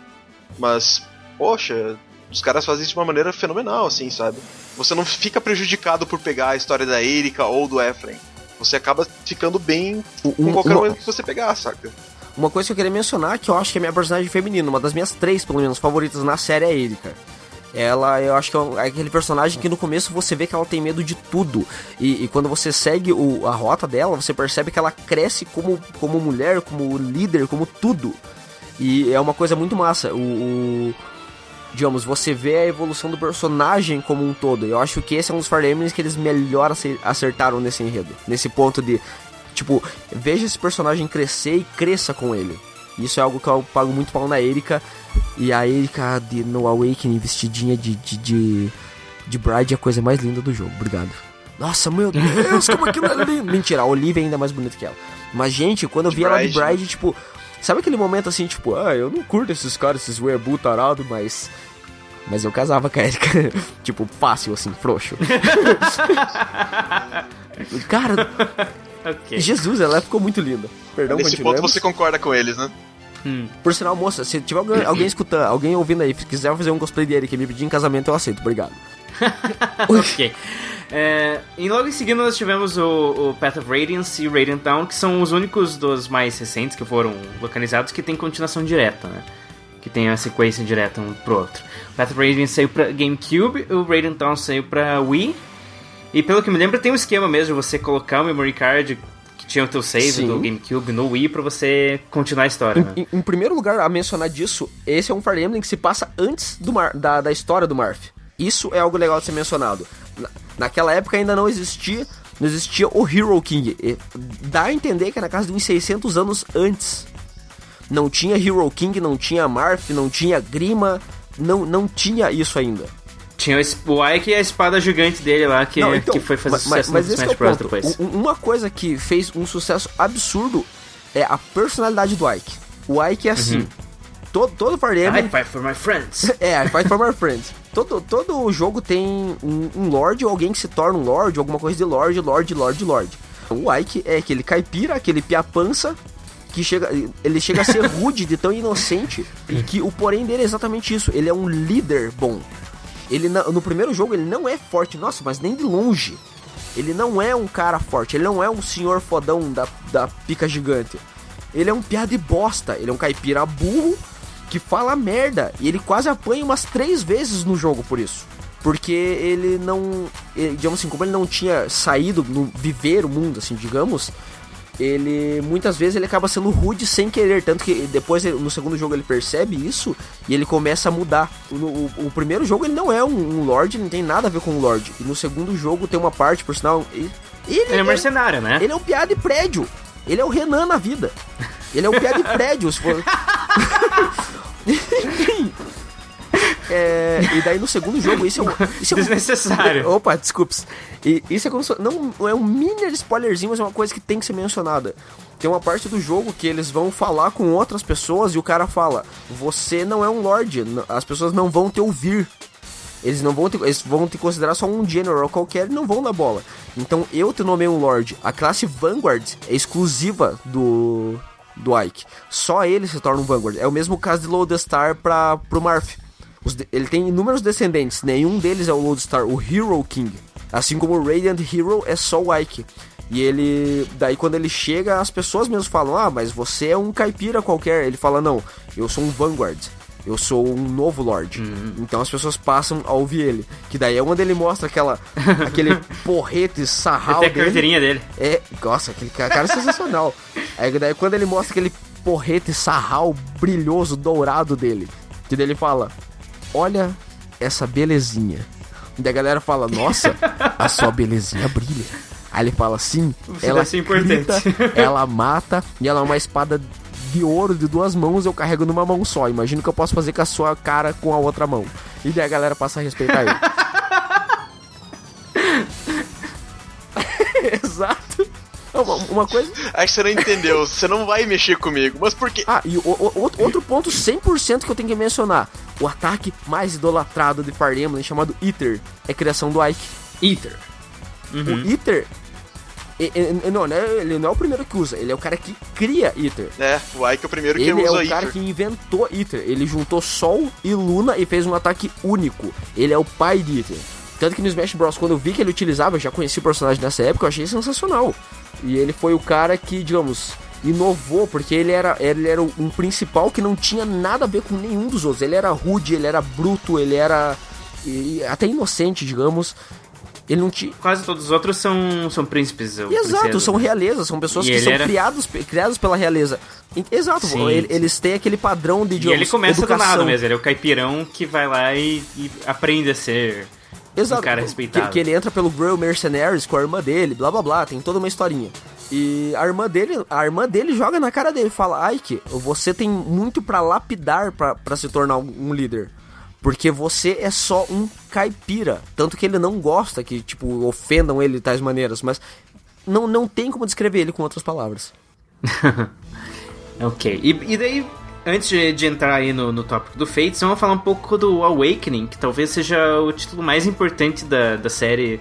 Mas, poxa, os caras fazem isso de uma maneira fenomenal, assim, sabe? Você não fica prejudicado por pegar a história da Erika ou do Ephraim. Você acaba ficando bem com Um- qualquer uma- um que você pegar, saca? Uma coisa que eu queria mencionar, que eu acho que é minha personagem feminina, uma das minhas três, pelo menos, favoritas na série é a Erika. Ela, eu acho que é é aquele personagem que no começo você vê que ela tem medo de tudo. E, e quando você segue o- a rota dela, você percebe que ela cresce como, como mulher, como líder, como tudo. E é uma coisa muito massa. O, o- digamos, você vê a evolução do personagem como um todo. Eu acho que esse é um dos Fire que eles melhor ace- acertaram nesse enredo. Nesse ponto de, tipo, veja esse personagem crescer e cresça com ele. Isso é algo que eu pago muito pau na Erika. E a Erika de, no Awakening vestidinha de, de, de, de Bride é a coisa mais linda do jogo. Obrigado. Nossa, meu Deus, como aquilo é lindo. Mentira, a Olivia é ainda mais bonita que ela. Mas, gente, quando eu vi ela de Bride. Tipo... Sabe aquele momento assim, tipo... Ah, eu não curto esses caras, esses weeaboo tarado, mas... Mas eu casava com a Erika. tipo, fácil, assim, frouxo. Cara, Ok. Jesus, ela ficou muito linda. Perdão, Nesse ponto você concorda com eles, né? Por sinal, moça, se tiver alguém, alguém escutando, alguém ouvindo aí, se quiser fazer um cosplay dele que me pedir em casamento, eu aceito, obrigado. ok. É, e logo em seguida nós tivemos o, o Path of Radiance e o Radiant Down, que são os únicos dos mais recentes que foram localizados que tem continuação direta, né? Que tem a sequência direta um pro outro. O Path of Radiance saiu pra GameCube, o Radiant Down saiu pra Wii. E pelo que me lembro, tem um esquema mesmo de você colocar o memory card que tinha o teu save Sim. do GameCube no Wii pra você continuar a história, né? Em, em primeiro lugar, a mencionar disso, esse é um Fire Emblem que se passa antes do Mar- da, da história do Marth. Isso é algo legal de ser mencionado. Na- naquela época ainda não existia, não existia o Hero King. E dá a entender que é na casa de uns 600 anos antes. Não tinha Hero King, não tinha Marth, não tinha Grima, não, não tinha isso ainda. Tinha o, Ike e a espada gigante dele lá, que, Não, então, que foi fazer mas- sucesso mas no que é Smash o Bros. depois. Um- Uma coisa que fez um sucesso absurdo é a personalidade do Ike. O Ike é assim. Todo, todo Fire I Emblem... fight for my friends. É, I Fight for My Friends. Todo, todo jogo tem um, um Lorde ou alguém que se torna um Lorde, alguma coisa de Lorde, Lorde, Lorde, Lorde. O Ike é aquele caipira, aquele piapança, que chega, ele chega a ser rude de tão inocente, e que o porém dele é exatamente isso, ele é um líder bom. Ele no primeiro jogo ele não é forte, nossa, mas nem de longe. Ele não é um cara forte, ele não é um senhor fodão da, da pica gigante. Ele é um piada de bosta, ele é um caipira burro que fala merda. E ele quase apanha umas três vezes no jogo por isso. Porque ele não. ele- digamos assim, como ele não tinha saído no viver o mundo, assim, digamos. Ele muitas vezes ele acaba sendo rude sem querer, tanto que depois no segundo jogo ele percebe isso e ele começa a mudar. O, o- o primeiro jogo ele não é um, um Lorde, não tem nada a ver com um Lorde. E no segundo jogo tem uma parte, por sinal, ele, Ele é mercenário, né? ele é um piada de prédio. Ele é o Renan na vida. Ele é um piada de prédio, se for. Enfim. É, e daí no segundo jogo, isso é um. Isso é um- Desnecessário. Opa, desculpas. E isso é como se. Não é um mini spoilerzinho, mas é uma coisa que tem que ser mencionada. tem uma parte do jogo que eles vão falar com outras pessoas e o cara fala: Você não é um Lorde, n- as pessoas não vão te ouvir. Eles não vão te, eles vão te considerar só um General qualquer e não vão na bola. Então eu te nomei um Lorde. A classe Vanguard é exclusiva do do Ike. Só ele se torna um Vanguard. É o mesmo caso de Lodestar para pro Marth. Os ele tem inúmeros descendentes, nenhum deles é o Lodestar, o Hero King. Assim como o Radiant Hero é só o Ike. E ele. Daí quando ele chega, as pessoas mesmo falam: Ah, mas você é um caipira qualquer. Ele fala: Não, eu sou um Vanguard. Eu sou um novo Lorde. Então as pessoas passam a ouvir ele. Que daí é onde ele mostra aquela, aquele porrete sarral Até a carteirinha dele. É, nossa, aquele ca- cara é sensacional. Aí daí quando ele mostra aquele porrete sarral brilhoso, dourado dele, que daí ele fala: Olha essa belezinha. E daí a galera fala: Nossa, a sua belezinha brilha. Aí ele fala assim: Você Ela importante." grita, ela mata e ela é uma espada de ouro de duas mãos. Eu carrego numa mão só. Imagina o que eu posso fazer com a sua cara com a outra mão. E daí a galera passa a respeitar ele. Exato. Uma, uma coisa. Aí você não entendeu, você não vai mexer comigo. Mas por quê? Ah, e o, o- outro- outro ponto 100% que eu tenho que mencionar: o ataque mais idolatrado de Fire Emblem, chamado Ether, é criação do Ike. Ether. O Ether. e- e- não, né, ele não é o primeiro que usa, ele é o cara que cria Ether. É, o Ike é o primeiro que Ele é usa o cara Ether. que inventou Ether. Ele juntou Sol e Luna e fez um ataque único. Ele é o pai de Ether. Tanto que no Smash Bros, quando eu vi que ele utilizava, eu já conheci o personagem nessa época, eu achei sensacional. E ele foi o cara que, digamos, inovou, porque ele era, ele era um principal que não tinha nada a ver com nenhum dos outros. Ele era rude, ele era bruto, ele era e- até inocente, digamos. Ele não tinha. Quase todos os outros são, são príncipes. Exato, são né? realezas, são pessoas E que são era- criados, criados pela realeza. E- Exato, Sim, ele- sim. eles têm aquele padrão de E digamos, ele começa educação. do nada mesmo, ele é o caipirão que vai lá e, e aprende a ser Exato, um cara que- respeitado. Que, ele entra pelo Grail Mercenaries com a irmã dele, blá blá blá, tem toda uma historinha. E a irmã dele, a irmã dele joga na cara dele, fala: "Ike, você tem muito pra lapidar pra se tornar um um líder. Porque você é só um caipira. Tanto que ele não gosta que, tipo, ofendam ele de tais maneiras, mas não, não tem como descrever ele com outras palavras. Ok, e, e daí, antes de, de entrar aí no, no tópico do Fates, vamos falar um pouco do Awakening, que talvez seja o título mais importante da, da série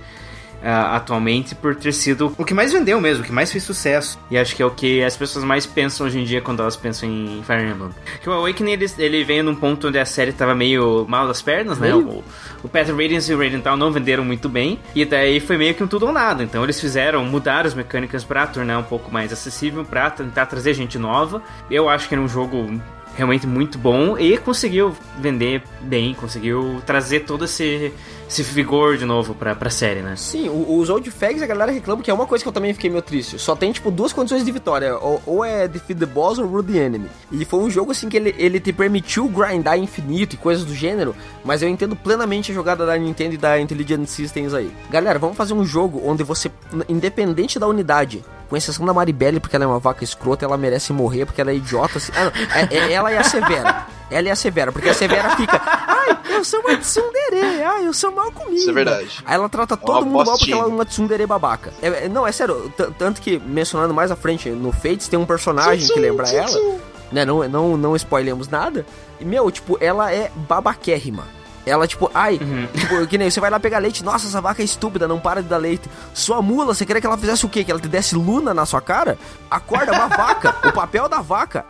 ah, atualmente, por ter sido o que mais vendeu mesmo, o que mais fez sucesso. E acho que é o que as pessoas mais pensam hoje em dia quando elas pensam em Fire Emblem. Que o Awakening, ele, ele veio num ponto onde a série tava meio mal das pernas, né? O, o Path Radiance e o Radiant não venderam muito bem, e daí foi meio que um tudo ou nada. Então eles fizeram, mudaram as mecânicas pra tornar um pouco mais acessível, pra tentar trazer gente nova. Eu acho que era um jogo realmente muito bom e conseguiu vender bem, conseguiu trazer todo esse, esse vigor de novo pra, pra série, né? Sim, os old fags a galera reclama que é uma coisa que eu também fiquei meio triste. Só tem, tipo, duas condições de vitória. Ou, ou é defeat the boss ou rule the enemy. E foi um jogo, assim, que ele, ele te permitiu grindar infinito e coisas do gênero, mas eu entendo plenamente a jogada da Nintendo e da Intelligent Systems aí. Galera, vamos fazer um jogo onde você, independente da unidade, com exceção da Maribelle, porque ela é uma vaca escrota, ela merece morrer porque ela é idiota. assim- Ah, não, é- é- ela é a Severa. Ela é a Severa, porque a Severa fica, ai, eu sou uma tsundere, ai, eu sou mal comigo. Isso é verdade. Aí ela trata todo mundo mal porque ela é uma tsundere babaca. É, é- não, é sério, tanto que, mencionando mais à frente, no Fates tem um personagem que lembra ela, né, não, não, não spoilemos nada, e, meu, tipo, ela é babaquérrima. Ela, tipo, ai, tipo, que nem você vai lá pegar leite, nossa, essa vaca é estúpida, não para de dar leite. Sua mula, você queria que ela fizesse o quê? Que ela te desse luna na sua cara? Acorda, é uma vaca. O papel da vaca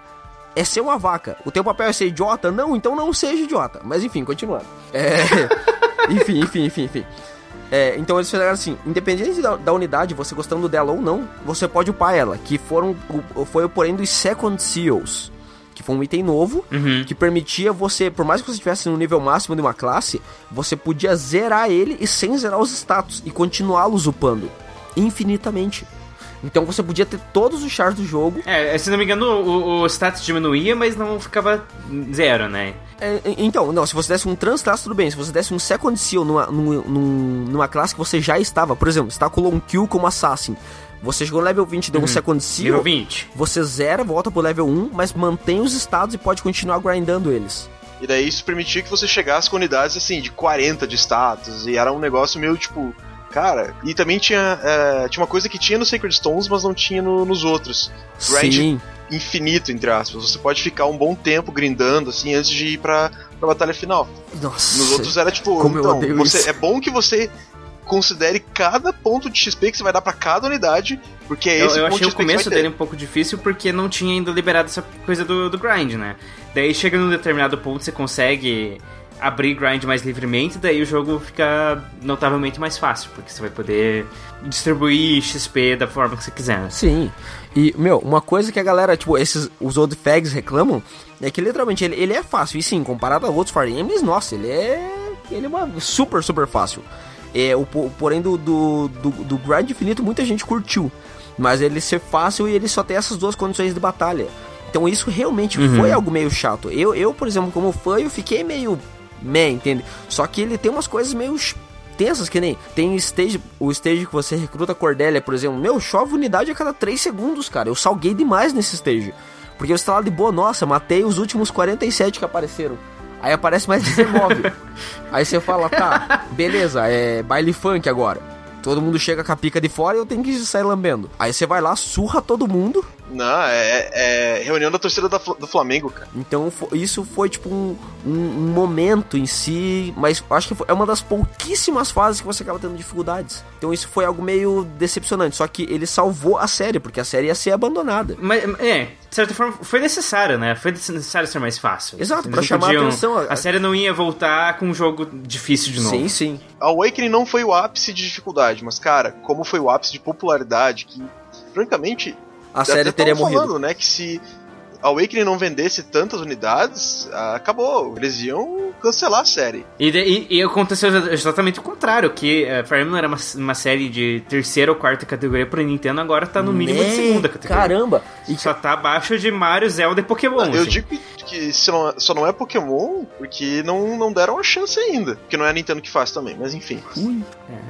é ser uma vaca. O teu papel é ser idiota? Não, então não seja idiota. Mas enfim, continuando. É. enfim, enfim, enfim, enfim. É, então eles fizeram assim, independente da, da unidade, você gostando dela ou não, você pode upar ela, que foram o- foi o porém dos Second Seals, que foi um item novo, que permitia você, por mais que você estivesse no nível máximo de uma classe, você podia zerar ele e sem zerar os status, e continuá-los upando, infinitamente. Então você podia ter todos os chars do jogo, É, se não me engano, o, o status diminuía, mas não ficava zero, né? É, então, não, se você desse um Transclass, tudo bem. Se você desse um Second Seal numa, num- num- numa classe que você já estava, por exemplo, você calculou um kill como Assassin, você chegou no level 20 deu um Second Seal, Nível 20. você zera, volta pro level 1, mas mantém os estados e pode continuar grindando eles. E daí isso permitia que você chegasse com unidades assim, de 40 de status. E era um negócio meio tipo. Cara, e também tinha, é, tinha uma coisa que tinha no Sacred Stones, mas não tinha no- nos outros. Grind Sim. infinito, entre aspas. Você pode ficar um bom tempo grindando, assim, antes de ir pra, pra batalha final. Nossa. Nos outros era tipo, como eu então, odeio você, isso. é bom que você considere cada ponto de XP que você vai dar pra cada unidade, porque é Eu, esse eu ponto achei de o começo dele um pouco difícil porque não tinha ainda liberado essa coisa do, do grind, né? Daí chega num determinado ponto você consegue abrir grind mais livremente, daí o jogo fica notavelmente mais fácil, porque você vai poder distribuir XP da forma que você quiser. né? Sim. E, meu, uma coisa que a galera, tipo, esses, os old fags reclamam, é que literalmente ele, ele é fácil. E sim, comparado a outros Fire Emblems, nossa, ele é. Ele é uma super, super fácil. É, o, po- porém, do, do, do, do Grind Infinito, muita gente curtiu. Mas ele ser fácil e ele só tem essas duas condições de batalha. Então isso realmente foi algo meio chato. Eu, eu, por exemplo, como fã, eu fiquei meio meh, entende? Só que ele tem umas coisas meio tensas, que nem tem stage, o stage que você recruta a Cordélia, por exemplo. Meu, chove unidade a cada 3 segundos, cara. Eu salguei demais nesse stage. Porque eu estava de boa, nossa, matei os últimos 47 que apareceram. Aí aparece mais 19. Aí você fala, tá, beleza, é baile funk agora. Todo mundo chega com a pica de fora e eu tenho que sair lambendo. Aí você vai lá, surra todo mundo. Não, é, é reunião da torcida da do Flamengo, cara. Então isso foi tipo um, um- um momento em si, mas acho que foi- é uma das pouquíssimas fases que você acaba tendo dificuldades. Então isso foi algo meio decepcionante. Só que ele salvou a série, porque a série ia ser abandonada. Mas, é, de certa forma, foi necessário, né? Foi necessário ser mais fácil. Exato, não chamar a podiam- atenção. A série não ia voltar com um jogo difícil de novo. Sim, sim. Awakening não foi o ápice de dificuldade, mas, cara, como foi o ápice de popularidade, que, francamente, A série teria morrido. falando, né, que se Awakening não vendesse tantas unidades, acabou. Eles iam cancelar a série. E, e- e aconteceu exatamente o contrário, que uh, Fire Emblem era uma, uma série de terceira ou quarta categoria pro Nintendo, agora tá no mínimo de Né? segunda categoria. Caramba! E Só tá abaixo de Mario, Zelda e Pokémon. Eu assim. digo que, não- só não é Pokémon porque não, não deram a chance ainda. Porque não é a Nintendo que faz também, mas enfim.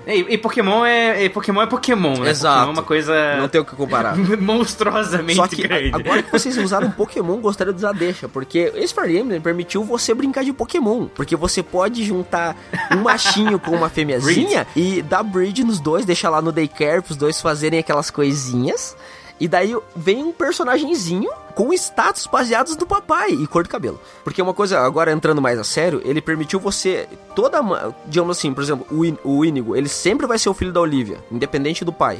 É, E, e Pokémon é e Pokémon é Pokémon, né? Exato. Pokémon é uma coisa não tem o que comparar. monstruosamente Só que a- grande. agora que vocês usaram Pokémon, gostaria de usar deixa, porque esse Fire Emblem permitiu você brincar de Pokémon, porque você pode juntar um machinho com uma fêmeazinha e dar breed nos dois, deixar lá no daycare pros dois fazerem aquelas coisinhas. E daí vem um personagemzinho com status baseados no papai e cor de cabelo. Porque uma coisa, agora entrando mais a sério, ele permitiu você toda, digamos assim, por exemplo, o, In- o Inigo, ele sempre vai ser o filho da Olivia, independente do pai.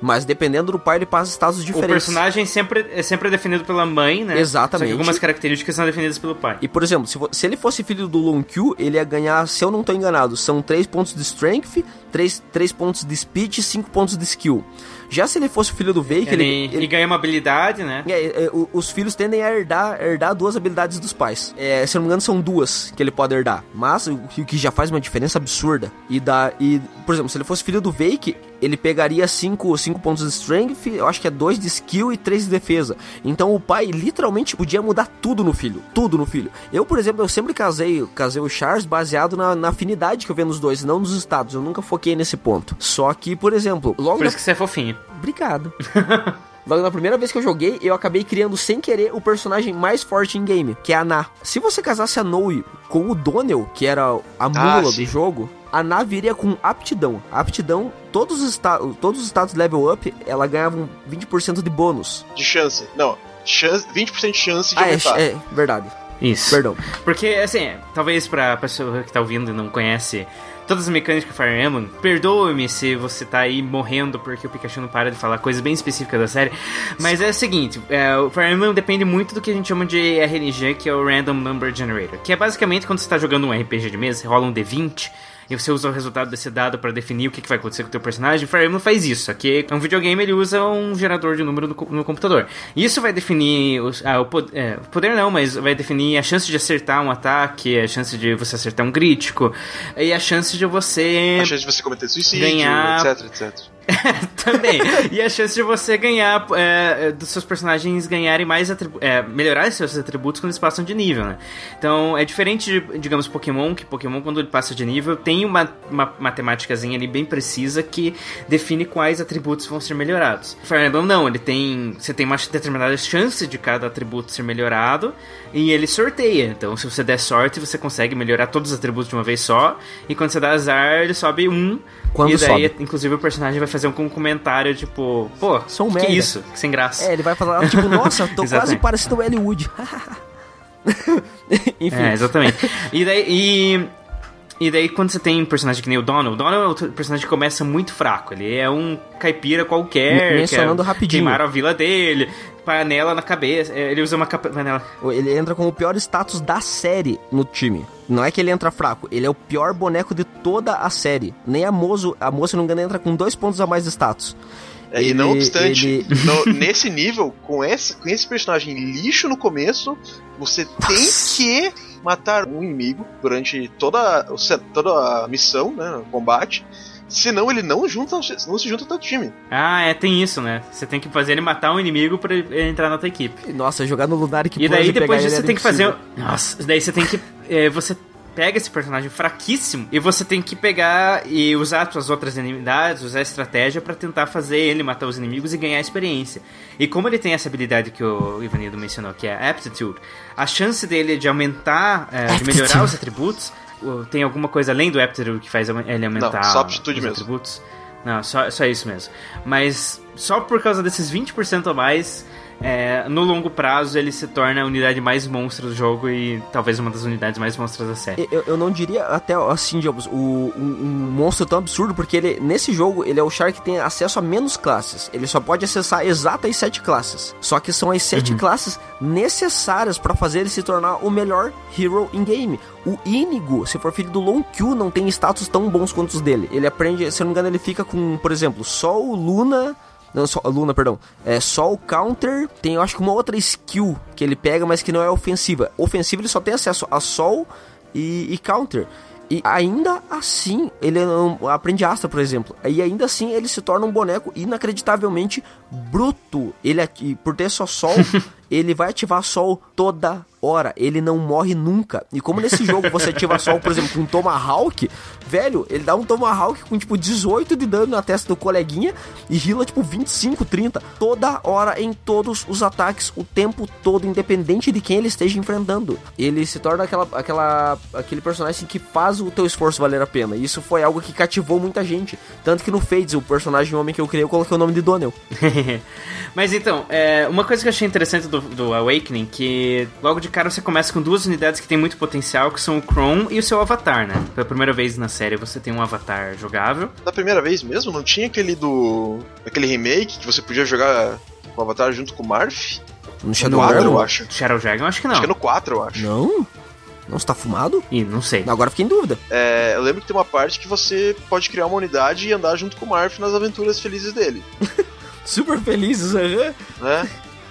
Mas dependendo do pai, ele passa O diferentes. personagem sempre, é sempre definido pela mãe, né? Exatamente. Algumas características são definidas pelo pai. E por exemplo, se, se ele fosse filho do Lon Q, ele ia ganhar, se eu não tô enganado, são 3 pontos de Strength, 3, três pontos de Speed e 5 pontos de Skill. Já se ele fosse filho do Vake, Ele, ele, ele ganha uma habilidade, né? é, é, o- os filhos tendem a herdar, herdar duas habilidades dos pais. É, se eu não me engano, são duas que ele pode herdar. Mas o que o que já faz uma diferença absurda. E, dá, e por exemplo, se ele fosse filho do Vake, ele pegaria 5 cinco pontos de Strength, eu acho que é 2 de Skill e 3 de defesa. Então o pai literalmente podia mudar tudo no filho. Tudo no filho. Eu, por exemplo, eu sempre casei, casei o Charles baseado na, na afinidade que eu vejo nos dois, não nos estados. Eu nunca foquei nesse ponto. Só que, por exemplo, logo Por na isso que você é fofinho. Obrigado. Logo na primeira vez que eu joguei, eu acabei criando sem querer o personagem mais forte em game, que é a Na. Se você casasse a Noe com o Donnell, que era a mula do sim. jogo, a Na viria com aptidão. A aptidão, todos os, todos os status level up, ela ganhava um 20% de bônus. De chance. Não, chance, 20% de chance de Ah, é, aumentar. é verdade. Isso. Perdão. Porque, assim, talvez pra pessoa que tá ouvindo e não conhece todas as mecânicas de Fire Emblem, perdoe-me se você tá aí morrendo porque o Pikachu não para de falar coisas bem específicas da série. Mas é o seguinte, é, o Fire Emblem depende muito do que a gente chama de RNG, que é o Random Number Generator. Que é basicamente quando você tá jogando um RPG de mesa, você rola um D20 e você usa o resultado desse dado pra definir o que, que vai acontecer com o teu personagem. Fire Emblem faz isso, aqui é um videogame ele usa um gerador de número no, no computador. Isso vai definir os- ah, o, pod- é, poder não, mas vai definir a chance de acertar um ataque, a chance de você acertar um crítico e a chance de você A chance de você cometer suicídio, Ganhar- etc, etc. também. E a chance de você ganhar, é, é, dos seus personagens ganharem mais atribu é, melhorar seus atributos quando eles passam de nível, né? Então é diferente de, digamos, Pokémon, que Pokémon, quando ele passa de nível, tem uma, uma matemáticazinha ali bem precisa que define quais atributos vão ser melhorados. Fire Emblem não, ele tem. Você tem uma determinada chance de cada atributo ser melhorado e ele sorteia. Então, se você der sorte, você consegue melhorar todos os atributos de uma vez só. E quando você dá azar, ele sobe um Quando e daí, sobe. inclusive, o personagem vai fazer um comentário, tipo, pô, Sou um que merda. isso? Que sem graça. É, ele vai falar, tipo, nossa, tô quase parecendo o Hollywood. Enfim. É, exatamente. e daí. E, e daí, quando você tem um personagem que nem o Donald, o Donald é outro personagem que começa muito fraco. Ele é um caipira qualquer. Men- mencionando que é, rapidinho. Queimaram a vila dele, panela na cabeça. é, Ele usa uma capa- panela. Ele entra com o pior status da série no time. Não é que ele entra fraco, ele é o pior boneco de toda a série. Nem a Mozo, a moça, se não me engano, entra com dois pontos a mais de status. É, e não obstante, ele- no- nesse nível, com esse, com esse personagem lixo no começo, você tem que matar um inimigo durante toda, toda a missão, né, o combate. Senão ele não, junta, não se junta ao teu time. Ah, é, tem isso, né? Você tem que fazer ele matar um inimigo pra ele entrar na tua equipe. Nossa, jogar no Lunar que E daí depois disso você tem era que fazer. Nossa, daí você tem que. é, você pega esse personagem fraquíssimo e você tem que pegar e usar as suas outras unidades, usar a estratégia pra tentar fazer ele matar os inimigos e ganhar experiência. E como ele tem essa habilidade que o Ivanildo mencionou, que é a aptitude, a chance dele de aumentar, é, de melhorar os atributos, tem alguma coisa além do aptitude que faz ele aumentar Não, só aptitude os mesmo. atributos? Não, só, só isso mesmo. Mas só por causa desses 20% a mais, é, no longo prazo ele se torna a unidade mais monstra do jogo e talvez uma das unidades mais monstras da série. Eu, eu não diria até assim, digamos, o, um, um monstro tão absurdo, porque ele nesse jogo ele é o Shark que tem acesso a menos classes. Ele só pode acessar exatas sete classes. Só que são as sete Uhum. classes necessárias pra fazer ele se tornar o melhor hero in game. O Inigo, se for filho do Long Q, não tem status tão bons quanto os dele. Ele aprende, se eu não me engano, ele fica com, por exemplo, Sol, Luna, não, só, Luna, perdão. É só o counter. Tem, eu acho que uma outra skill que ele pega, mas que não é ofensiva. Ofensiva ele só tem acesso a sol e, e counter. E ainda assim, ele aprende Astra, por exemplo. E ainda assim, ele se torna um boneco inacreditavelmente bruto. Ele aqui, por ter só sol, ele vai ativar sol toda hora. Ele não morre nunca. E como nesse jogo você ativa sol, por exemplo, com um Tomahawk, velho, ele dá um Tomahawk com tipo 18 de dano na testa do coleguinha e heala tipo 25, 30. Toda hora em todos os ataques, o tempo todo, independente de quem ele esteja enfrentando. Ele se torna aquela, aquela, aquele personagem que faz o teu esforço valer a pena. E isso foi algo que cativou muita gente. Tanto que no Fades, o personagem homem que eu criei, eu coloquei o nome de Donnell. Mas então, é, uma coisa que eu achei interessante do, do Awakening, que logo de cara você começa com duas unidades que tem muito potencial, que são o Chrome e o seu avatar, né? Pela primeira vez na série você tem um avatar jogável. Da primeira vez mesmo, não tinha aquele do. aquele remake que você podia jogar com o Avatar junto com o Marth? No No Shadow 4, eu Dragon? acho. Shadow Dragon, acho que não. Acho que é no 4, eu acho. Não? Não está fumado? Ih, não sei. Agora fiquei em dúvida. É, eu lembro que tem uma parte que você pode criar uma unidade e andar junto com o Marth nas aventuras felizes dele. Super felizes, aham. Né?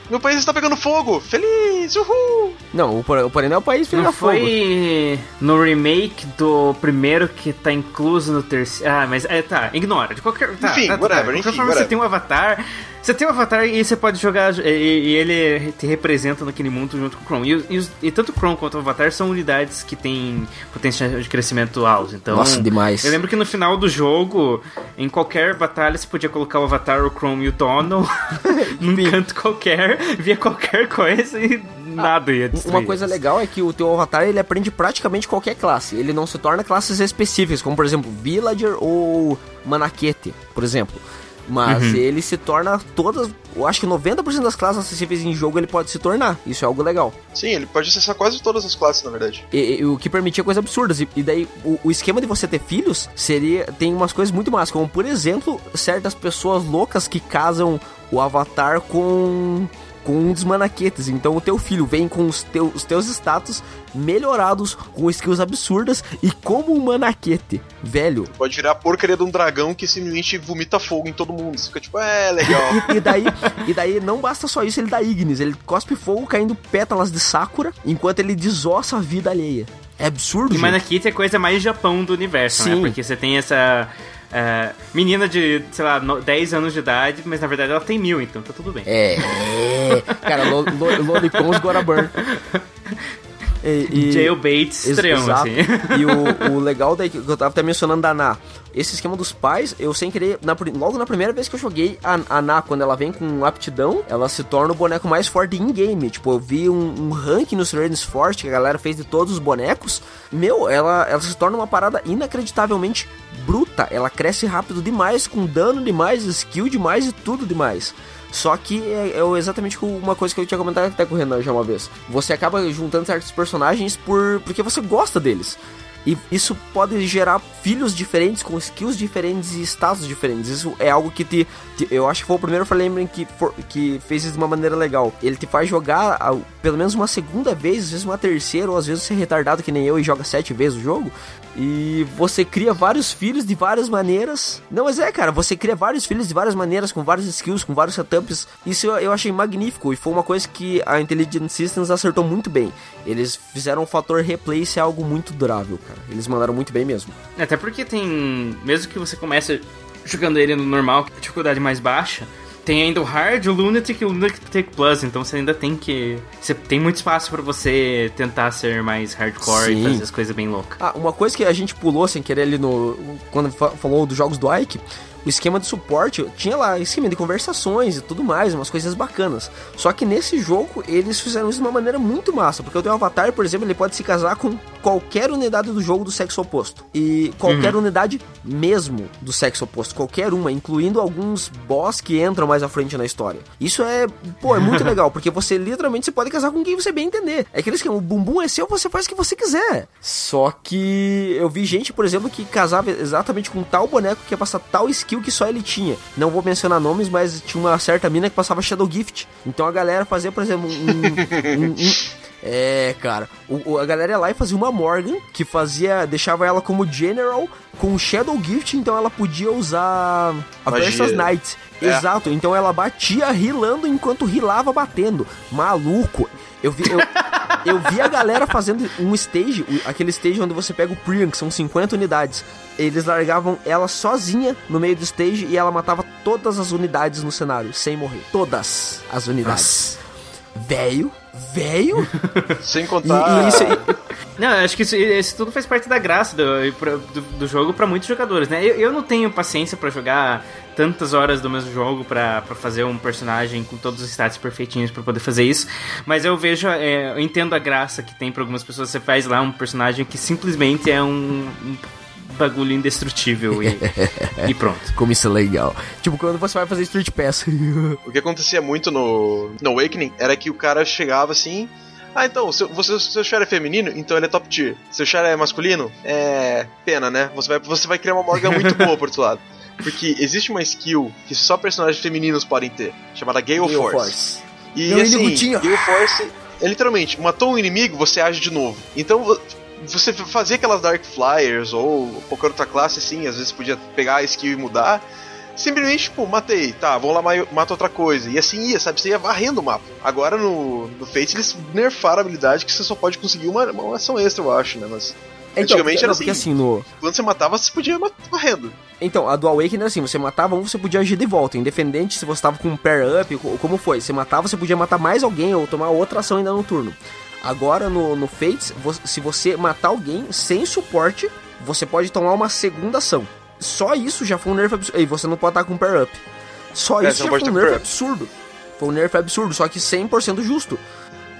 Meu país está pegando fogo! Feliz! Uhul! Não, o, Por- o Porém é o país Não da fogo. foi no remake do primeiro que tá incluso no terceiro. Ah, mas é, tá, ignora. De qualquer. Tá, Enfim, tá, tá, whatever, De qualquer enfim, forma, whatever. você tem um avatar. Você tem um avatar e você pode jogar. E, e ele te representa naquele mundo junto com o Chrome. E, e e tanto o Chrome quanto o avatar são unidades que têm potencial de crescimento alto. Então, Nossa, demais. Eu lembro que no final do jogo, em qualquer batalha, você podia colocar o avatar, o Chrome e o Donald num canto qualquer, via qualquer coisa e nada ia destruir. Uma coisa legal é que o teu avatar ele aprende praticamente qualquer classe. Ele não se torna classes específicas, como por exemplo Villager ou Manaquete, por exemplo. Mas Uhum. ele se torna todas. Eu acho que 90% das classes acessíveis em jogo ele pode se tornar. Isso é algo legal. Sim, ele pode acessar quase todas as classes, na verdade. E, e- o que permitia coisas absurdas. E, e daí, o, o esquema de você ter filhos seria. Tem umas coisas muito más, como por exemplo, certas pessoas loucas que casam o avatar com. Com um dos manaquetes. Então o teu filho vem com os, teu, os teus status melhorados, com skills absurdas e como um manaquete. Velho. Pode virar a porcaria de um dragão que simplesmente vomita fogo em todo mundo. Você fica tipo, é, legal. E, e daí, e daí não basta só isso, ele dá Ignis. Ele cospe fogo caindo pétalas de Sakura enquanto ele desossa a vida alheia. É absurdo, E gente. Manakite é a coisa mais Japão do universo, né? Sim. Porque você tem essa é, menina de, sei lá, no- 10 anos de idade, mas na verdade ela tem mil, então tá tudo bem. É, é. cara, lo, lo, Lolicons Goraburn. E, e- Jailbait extremo, exato. assim. E o, o legal daí que eu tava até mencionando da Ana. Esse esquema dos pais, eu sem querer, na logo na primeira vez que eu joguei a, a Ana, quando ela vem com aptidão, ela se torna o boneco mais forte in-game. Tipo, eu vi um, um ranking no Surveillance Force que a galera fez de todos os bonecos. Meu, ela, ela se torna uma parada inacreditavelmente bruta. Ela cresce rápido demais, com dano demais, skill demais e tudo demais. Só que é, é exatamente uma coisa que eu tinha comentado até com o Renan já uma vez. Você acaba juntando certos personagens por porque você gosta deles. E isso pode gerar filhos diferentes, com skills diferentes e status diferentes. Isso é algo que te. te- eu acho que foi o primeiro Emblem que, for- que fez isso de uma maneira legal. Ele te faz jogar ah, pelo menos uma segunda vez, às vezes uma terceira, ou às vezes você é retardado que nem eu e joga sete vezes o jogo. E você cria vários filhos de várias maneiras. Não, mas é, cara, você cria vários filhos de várias maneiras, com vários skills, com vários setups. Isso eu, eu achei magnífico e foi uma coisa que a Intelligent Systems acertou muito bem. Eles fizeram o fator replay ser algo muito durável, cara. Eles mandaram muito bem mesmo. Até porque tem. Mesmo que você comece jogando ele no normal, dificuldade mais baixa, tem ainda o Hard, o Lunatic e o Lunatic Plus, então você ainda tem que. Você tem muito espaço pra você tentar ser mais hardcore Sim. e fazer as coisas bem loucas. Ah, uma coisa que a gente pulou sem querer ali no. Quando fa- falou dos jogos do Ike, o esquema de suporte tinha lá esquema de conversações e tudo mais, umas coisas bacanas. Só que nesse jogo eles fizeram isso de uma maneira muito massa, porque o teu avatar, por exemplo, ele pode se casar com qualquer unidade do jogo do sexo oposto. E qualquer unidade mesmo do sexo oposto, qualquer uma, incluindo alguns boss que entram mais à frente na história. Isso é, pô, é muito legal, porque você literalmente você pode casar com quem você bem entender. É aquele esquema, o bumbum é seu, você faz o que você quiser. Só que eu vi gente, por exemplo, que casava exatamente com tal boneco que ia passar tal skill que só ele tinha. Não vou mencionar nomes, mas tinha uma certa mina que passava Shadow Gift. Então a galera fazia, por exemplo, um- um- um- é, cara. O, a galera ia lá e fazia uma Morgan, que fazia. deixava ela como General com Shadow Gift, então ela podia usar a Magia. Versus Knight. É. Exato, então ela batia rilando enquanto rilava batendo. Maluco. Eu vi, eu, eu vi a galera fazendo um stage, aquele stage onde você pega o Priam, que são 50 unidades. Eles largavam ela sozinha no meio do stage e ela matava todas as unidades no cenário, sem morrer. Todas as unidades. Velho, velho. Sem E, contar. e isso, e- Não, eu acho que isso, isso tudo faz parte da graça do, do, do jogo pra muitos jogadores, né? Eu, eu não tenho paciência pra jogar tantas horas do mesmo jogo pra pra fazer um personagem com todos os stats perfeitinhos pra poder fazer isso, mas eu vejo, é, eu entendo a graça que tem pra algumas pessoas. Você faz lá um personagem que simplesmente é um, um bagulho indestrutível e, e pronto. como isso é legal. Tipo, quando você vai fazer Street Pass. O que acontecia muito no, no Awakening era que o cara chegava assim. Ah, então, seu, você, seu char é feminino, então ele é top tier. Seu char é masculino, é pena, né? Você vai, você vai criar uma Morgan muito boa por outro lado. Porque existe uma skill que só personagens femininos podem ter, chamada Gale, Gale Force. Force. E Meu assim, inimigo tinha. Gale Force é literalmente, matou um inimigo, você age de novo. Então, vo- você fazia aquelas Dark Flyers ou qualquer outra classe assim, às vezes podia pegar a skill e mudar. Simplesmente, tipo, matei, tá, vou lá, ma- mato outra coisa. E assim ia, sabe? Você ia varrendo o mapa. Agora no, no Fate eles nerfaram a habilidade que você só pode conseguir uma, uma ação extra, eu acho, né? Mas antigamente porque, era assim. assim, no, Quando você matava, você podia ir ma- varrendo. Então, a do Awakening era assim, você matava um, você podia agir de volta, independente se você tava com um pair up, co- como foi. Você matava, você podia matar mais alguém ou tomar outra ação ainda no turno. Agora, no, no Fates, se você matar alguém sem suporte, você pode tomar uma segunda ação. Só isso já foi um nerf absurdo. E você não pode estar com um pair up. Só É, isso já foi um nerf absurdo. Foi um nerf absurdo, só que 100% justo.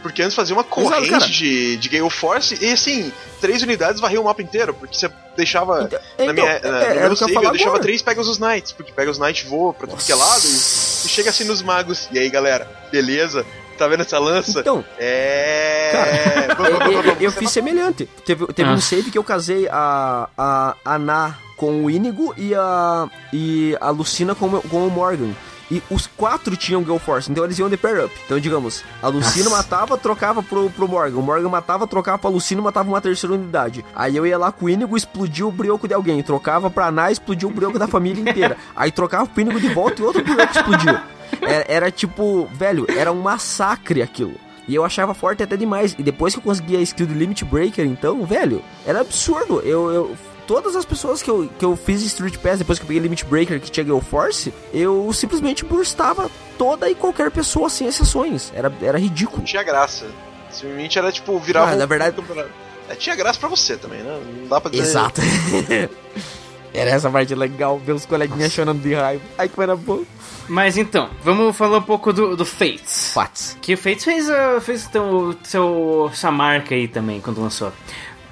Porque antes fazia uma corrente cara. de, de Gale Force e assim, três unidades varriam o mapa inteiro, porque você deixava. Então, na então, minha, é- na, era no meu o que eu save, falar eu deixava agora. três Pegasus Knights, porque Pegasus Knight voa pra tudo que é lado e, e chega assim nos magos. E aí galera, beleza? Tá vendo essa lança? Então, É. Cara, Vamos, eu, vamos, eu- eu fiz semelhante. Teve, teve um Ah. save que eu casei a, a, a Ana com o Inigo e a, e a Lucina com, o- com o Morgan. E os quatro tinham Gale Force, então eles iam de pair up. Então, digamos, a Lucina Nossa. matava, trocava pro, pro Morgan. O Morgan matava, trocava pra Lucina, matava uma terceira unidade. Aí eu ia lá com o Inigo, explodia o brioco de alguém. Trocava pra Ana, explodia o brioco da família inteira. Aí trocava pro Inigo de volta e outro brioco explodia. Era, era tipo, velho, era um massacre aquilo. E eu achava forte até demais. E depois que eu consegui a skill de Limit Breaker, então, velho, era absurdo. Eu, eu- todas as pessoas que eu, que eu fiz Street Pass depois que eu peguei Limit Breaker que tinha Gale Force, eu simplesmente burstava toda e qualquer pessoa sem exceções. Era, era ridículo. Não tinha graça. Simplesmente era tipo, virava. Ah, na um verdade- campeonato. É, tinha graça pra você também, né? Não dá pra dizer. Exato. Era essa parte legal, ver os coleguinhas chorando de raiva. Ai, que era bom. Mas então, vamos falar um pouco do, do Fates. Fatos. Que o Fates fez, uh, fez então, seu, sua marca aí também quando lançou.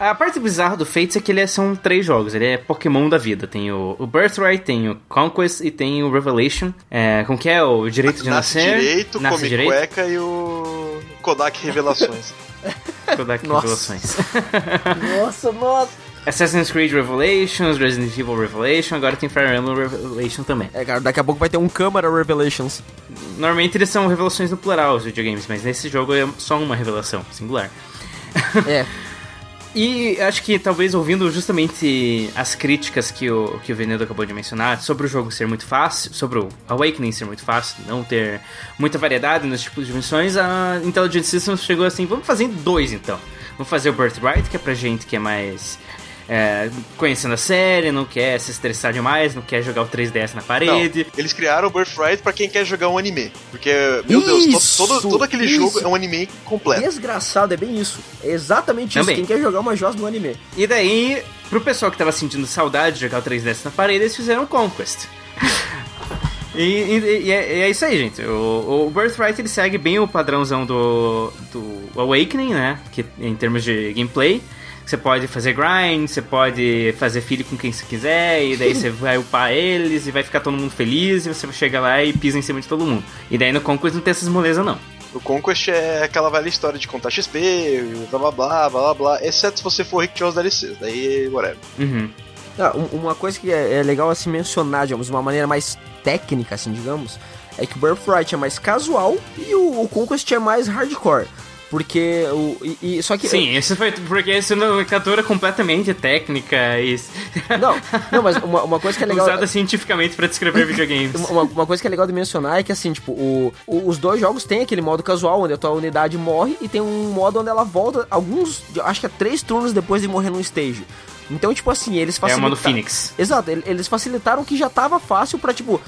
A parte bizarra do Fates é que ele é- são três jogos, ele é Pokémon da vida. Tem o, o Birthright, tem o Conquest e tem o Revelation. É, como que é? O Direito de Nasce Nascer. direito, Nasce come Direito. cueca e o Kodak Revelações. Kodak Nossa. Revelações. Nossa, nossa. Assassin's Creed Revelations, Resident Evil Revelation, agora tem Fire Emblem Revelation também. É, cara, daqui a pouco vai ter um Câmara Revelations. Normalmente eles são revelações no plural, os videogames, mas nesse jogo é só uma revelação, singular. É. E acho que talvez ouvindo justamente as críticas que o, que o Venedo acabou de mencionar sobre o jogo ser muito fácil, sobre o Awakening ser muito fácil, não ter muita variedade nos tipos de missões, a Intelligent Systems chegou assim, vamos fazer dois então. Vamos fazer o Birthright, que é pra gente que é mais é, conhecendo a série, não quer se estressar demais, não quer jogar o 3DS na Não, parede. eles criaram o Birthright pra quem quer jogar um anime. Porque, meu Deus, Isso, to- todo, todo aquele isso. jogo é um anime completo. Desgraçado, é bem isso. É exatamente Também. isso. Quem quer jogar uma jossa do anime. E daí, pro pessoal que tava sentindo saudade de jogar o 3DS na parede, eles fizeram o Conquest. E, e- e é, e é isso aí, gente. O, o Birthright ele segue bem o padrãozão do, do Awakening, né? Que, em termos de gameplay. Você pode fazer grind, você pode fazer filho com quem você quiser, e daí você vai upar eles e vai ficar todo mundo feliz, e você chega lá e pisa em cima de todo mundo. E daí no Conquest não tem essas molezas, não. O Conquest é aquela velha história de contar XP, blá blá blá, blá blá blá, exceto se você for rico de os DLCs, daí whatever. Uhum. Ah, um- uma coisa que é, é legal assim mencionar, digamos, de uma maneira mais técnica, assim, digamos, é que o Birthright é mais casual e o, o Conquest é mais hardcore. Porque o. E, e- só que. Sim, isso foi porque essa nomenclatura completamente técnica e Não, não, mas uma, uma coisa que é legal. usada cientificamente pra descrever videogames. Uma, uma coisa que é legal de mencionar é que, assim, tipo, o, o- os dois jogos têm aquele modo casual, onde a tua unidade morre, e tem um modo onde ela volta alguns, acho que é três turnos depois de morrer num stage. Então, tipo assim, eles É o facilitaram... modo Phoenix. Exato, ele- eles facilitaram que já tava fácil pra, tipo,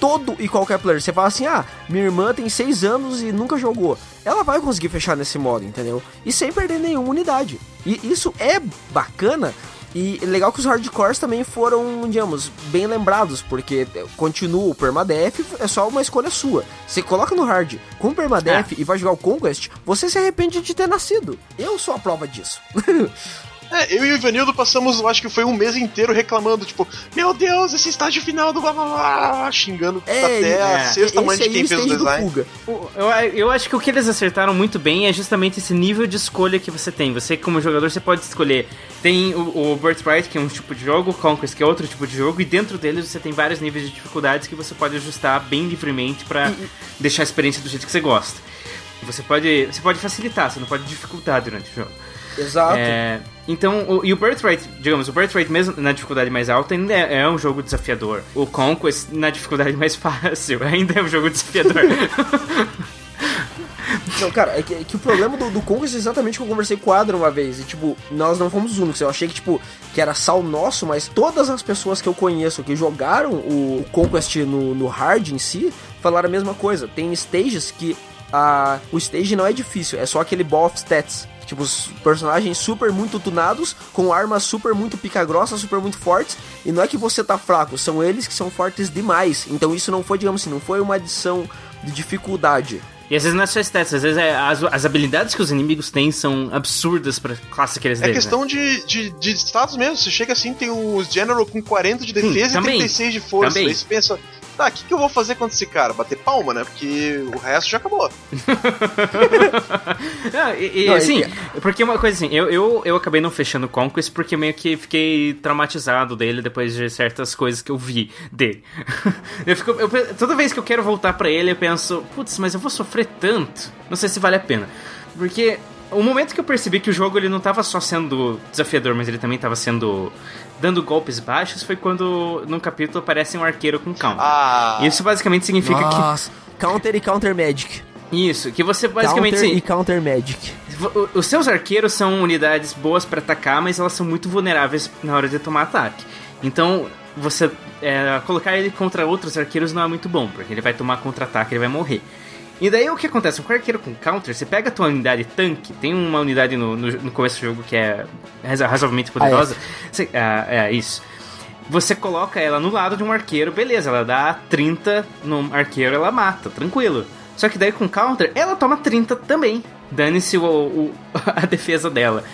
todo e qualquer player. Você fala assim, ah, minha irmã tem seis anos e nunca jogou. Ela vai conseguir fechar nesse modo, entendeu? E sem perder nenhuma unidade. E isso é bacana. E legal que os hardcores também foram, digamos, bem lembrados, porque continua o permadeath, é só uma escolha sua. Você coloca no hard com permadeath e vai jogar o Conquest, você se arrepende de ter nascido. Eu sou a prova disso. É, eu e o Ivanildo passamos, acho que foi um mês inteiro reclamando, tipo, meu Deus, esse estágio final do blá blá blá, xingando até a é. sexta mãe de quem é o fez o design. Eu, eu acho que o que eles acertaram muito bem é justamente esse nível de escolha que você tem. Você, como jogador, você pode escolher. Tem o, o Birthright, que é um tipo de jogo, o Conquest, que é outro tipo de jogo, e dentro deles você tem vários níveis de dificuldades que você pode ajustar bem livremente pra deixar a experiência do jeito que você gosta. Você pode, você pode facilitar, você não pode dificultar durante o jogo. Exato. É, então, o, e o Birthright, digamos, o Birthright mesmo na dificuldade mais alta ainda é, é um jogo desafiador. O Conquest na dificuldade mais fácil ainda é um jogo desafiador. Não, cara, é que, é que o problema do, do Conquest é exatamente o que eu conversei com o Adra uma vez. E, tipo, nós não fomos os únicos. Eu achei que, tipo, que era sal nosso, mas todas as pessoas que eu conheço que jogaram o Conquest no, no hard em si, falaram a mesma coisa. Tem stages que a, o stage não é difícil, é só aquele ball of stats. Tipo, os personagens super muito tunados, com armas super muito pica-grossa, super muito fortes. E não é que você tá fraco, são eles que são fortes demais. Então isso não foi, digamos assim, não foi uma adição de dificuldade. E às vezes não é só stats, às vezes é as, as habilidades que os inimigos têm são absurdas pra classe que eles É deles, questão né? de, de, de status mesmo. Você chega assim, tem os General com 40 de defesa também. e 36 de força. Também. Aí você pensa, tá, o que, que eu vou fazer contra esse cara? Bater palma, né? Porque o resto já acabou. Não, e, e, assim, porque uma coisa assim, eu, eu, eu acabei não fechando o Conquest porque meio que fiquei traumatizado dele depois de certas coisas que eu vi dele. eu fico, eu toda vez que eu quero voltar pra ele, eu penso, putz, mas eu vou sofrer tanto. Não sei se vale a pena. Porque o momento que eu percebi que o jogo ele não tava só sendo desafiador, mas ele também tava sendo dando golpes baixos foi quando num capítulo aparece um arqueiro com counter. Ah, Isso basicamente significa Nossa, counter e counter magic. que isso, que você basicamente counter assim, e counter magic. Os seus arqueiros são unidades boas pra atacar, mas elas são muito vulneráveis na hora de tomar ataque. Então, você é, colocar ele contra outros arqueiros não é muito bom, porque ele vai tomar contra-ataque, ele vai morrer. E daí o que acontece? Um arqueiro com counter, você pega a tua unidade tanque, tem uma unidade no, no, no começo do jogo que é razo- razoavelmente poderosa. Você- ah, é isso. Você coloca ela no lado de um arqueiro, beleza, ela dá 30 no arqueiro, ela mata, tranquilo. Só que daí com counter, ela toma 30 também. Dane-se a defesa dela.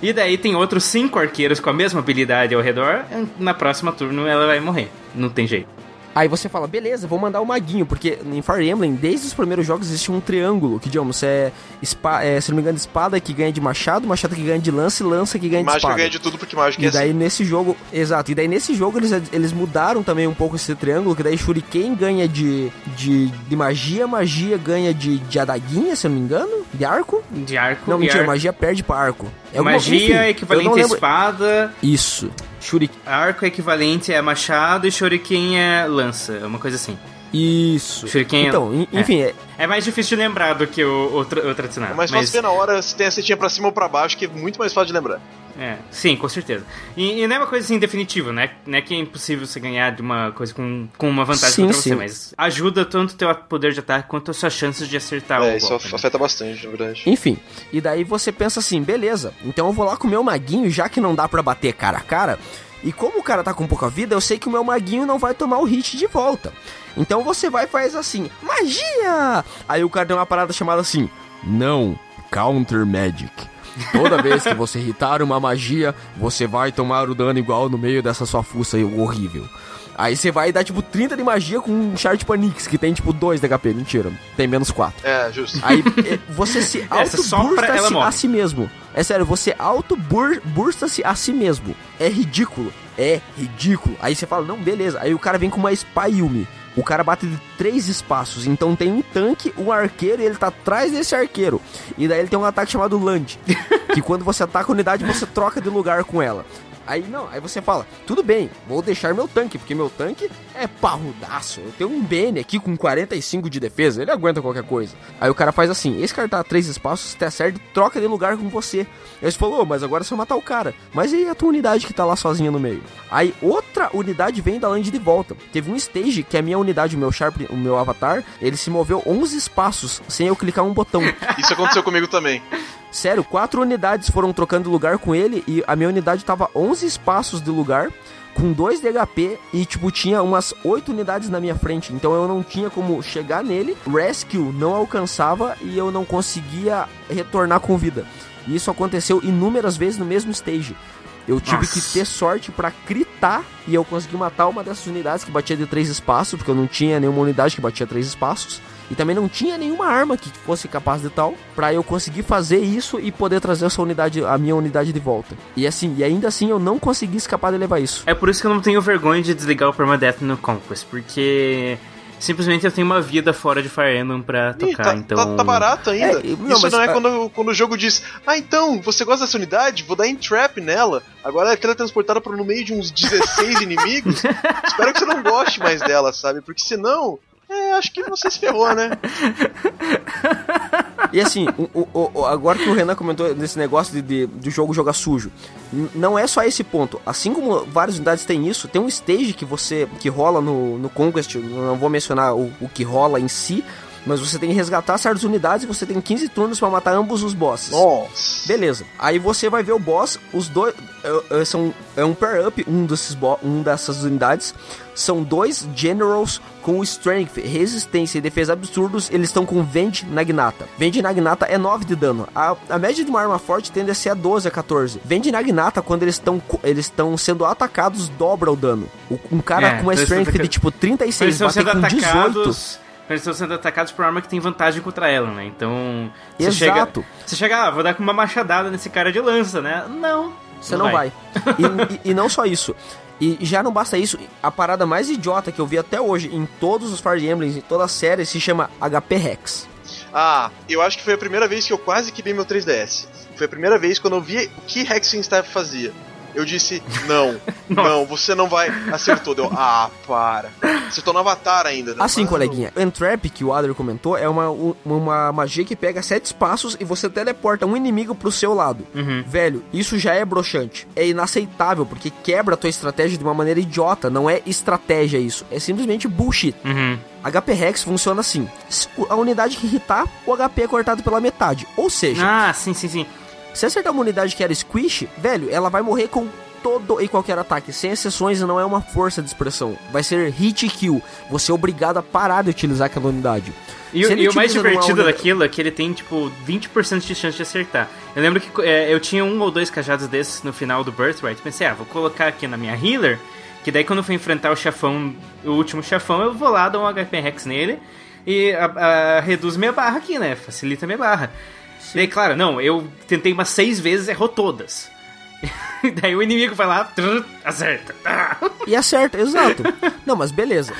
E daí tem outros 5 arqueiros com a mesma habilidade ao redor, na próxima turno ela vai morrer. Não tem jeito. Aí você fala, beleza, vou mandar o maguinho, porque em Fire Emblem, desde os primeiros jogos, existe um triângulo, que digamos, é, espa é se não me engano, espada que ganha de machado, machado que ganha de lança e lança que ganha de Mágica espada. ganha de tudo porque mágica é E daí assim. nesse jogo, exato, e daí nesse jogo eles, eles mudaram também um pouco esse triângulo, que daí Shuriken ganha de, de, de magia, magia ganha de, de adaguinha, se eu não me engano, de arco. De arco Não, mentira, ar- magia perde pra arco. É Magia enfim, é equivalente a espada, Isso, Shuriken. arco é equivalente a machado e shuriken é lança, é uma coisa assim. Isso. Shuriken é- Então, en- é. enfim, é, É mais difícil de lembrar do que o, o, tra- o tradicional. É mais fácil ver na hora se tem a setinha pra cima ou pra baixo, que é muito mais fácil de lembrar. É, sim, com certeza. E, e não é uma coisa assim definitiva, né? Não é que é impossível você ganhar de uma coisa com, com uma vantagem Sim, contra você, sim. mas ajuda tanto o teu poder de ataque quanto as suas chances de acertar é, o isso golpe. né? afeta bastante, na verdade. Enfim, e daí você pensa assim, beleza, então eu vou lá com o meu maguinho, já que não dá pra bater cara a cara, e como o cara tá com pouca vida, eu sei que o meu maguinho não vai tomar o hit de volta. Então você vai e faz assim, magia! Aí o cara tem uma parada chamada assim, não, counter magic. Toda vez que você irritar uma magia, você vai tomar o dano igual no meio dessa sua fuça aí, horrível. Aí você vai dar tipo 30 de magia com um Shard Panix, que tem tipo 2 de HP, mentira, tem menos 4. É, justo. Aí eh, você se ela auto-bursta-se morre. a si mesmo. É sério, você auto-bursta-se a si mesmo. É ridículo. É ridículo. Aí você fala, não, beleza. Aí o cara vem com uma Spyumi. O cara bate de três espaços. Então tem um tanque, um arqueiro e ele tá atrás desse arqueiro. E daí ele tem um ataque chamado Land. que quando você ataca a unidade, você troca de lugar com ela. Aí não, aí você fala, tudo bem, vou deixar meu tanque, porque meu tanque é parrudaço. Eu tenho um Bene aqui com 45 de defesa, ele aguenta qualquer coisa. Aí o cara faz assim, esse cara tá a três espaços, se te acerta, troca de lugar com você. Aí você falou, "Ô, mas agora é só matar o cara. Mas e a tua unidade que tá lá sozinha no meio? Aí outra unidade vem da land de volta. Teve um stage que a minha unidade, o meu Sharp, o meu avatar, ele se moveu 11 espaços sem eu clicar um botão. Isso aconteceu comigo também. Sério, quatro unidades foram trocando lugar com ele e a minha unidade tava 11 espaços de lugar, com 2 de HP e, tipo, tinha umas 8 unidades na minha frente. Então eu não tinha como chegar nele, Rescue não alcançava e eu não conseguia retornar com vida. E isso aconteceu inúmeras vezes no mesmo stage. Eu tive Nossa. que ter sorte pra critar e eu consegui matar uma dessas unidades que batia de três espaços, porque eu não tinha nenhuma unidade que batia três espaços. E também não tinha nenhuma arma que fosse capaz de tal pra eu conseguir fazer isso e poder trazer essa unidade, a minha unidade de volta. E assim, e ainda assim eu não consegui escapar de levar isso. É por isso que eu não tenho vergonha de desligar o Permadeath no Conquest, porque simplesmente eu tenho uma vida fora de Fire Emblem pra Ih, tocar, tá, então... tá- tá barato ainda. É, não, Isso mas, não é ah, quando, quando o jogo diz, ah, então, você gosta dessa unidade? Vou dar entrap nela. Agora ela é teletransportada para no meio de uns 16 inimigos. Espero que você não goste mais dela, sabe? Porque senão, é, acho que você se ferrou, né? E assim, o- o- agora que o Renan comentou desse negócio de, de, de jogo jogar sujo, não é só esse ponto. Assim como várias unidades têm isso, tem um stage que você que rola no, no Conquest, não vou mencionar o, o que rola em si, mas você tem que resgatar certas unidades e você tem 15 turnos pra matar ambos os bosses. Nossa. Beleza. Aí você vai ver o boss, os dois é, é, são é um pair up, um desses um dessas unidades são dois generals com strength, resistência e defesa absurdos, eles estão com Vend Nagnata. Vend Nagnata é 9 de dano. A, a média de uma arma forte tende a ser a 12 a 14. Vend Nagnata quando eles estão eles estão sendo atacados dobra o dano. O- um cara É, com uma estão strength de tipo Eles 36 estão bater com 18. Eles estão sendo atacados por arma que tem vantagem contra ela, né? Então. Você chega, Exato. você chega, ah, vou dar com uma machadada nesse cara de lança, né? Não. Você não vai. E, e- e não só isso. E já não basta isso, a parada mais idiota que eu vi até hoje em todos os Fire Emblems, em toda a série, se chama HP Rex. Ah, eu acho que foi a primeira vez que eu quase quebrei meu 3DS. Foi a primeira vez quando eu vi o que Hexing Staff fazia. Eu disse, não, não, você não vai. Acertou. Deu, ah, para. Acertou no Avatar ainda. Deu, Assim, "Mano, coleguinha, Entrap, que o Adler comentou, é uma, um- uma magia que pega sete espaços e você teleporta um inimigo pro seu lado. Velho, isso já é broxante. É inaceitável, porque quebra a tua estratégia de uma maneira idiota. Não é estratégia isso, é simplesmente bullshit. Uhum. HP Rex funciona assim: a unidade que irritar, o HP é cortado pela metade. Ou seja, Ah, sim, sim, sim. Se acertar uma unidade que era squish, velho, ela vai morrer com todo e qualquer ataque, sem exceções, não é uma força de expressão. Vai ser hit kill. Você é obrigado a parar de utilizar aquela unidade. E, e o mais divertido uni- daquilo é que ele tem, tipo, 20% de chance de acertar. Eu lembro que é, eu tinha um ou dois cajados desses no final do Birthright. Pensei, ah, vou colocar aqui na minha healer, que daí quando eu for enfrentar o chefão, o último chefão, eu vou lá, dar um HP Rex nele e a- a- reduz minha barra aqui, né? Facilita minha barra. Daí, claro, não, eu tentei umas seis vezes, errou todas. daí o inimigo vai lá, trrr, acerta. E acerta, exato. Não, mas beleza.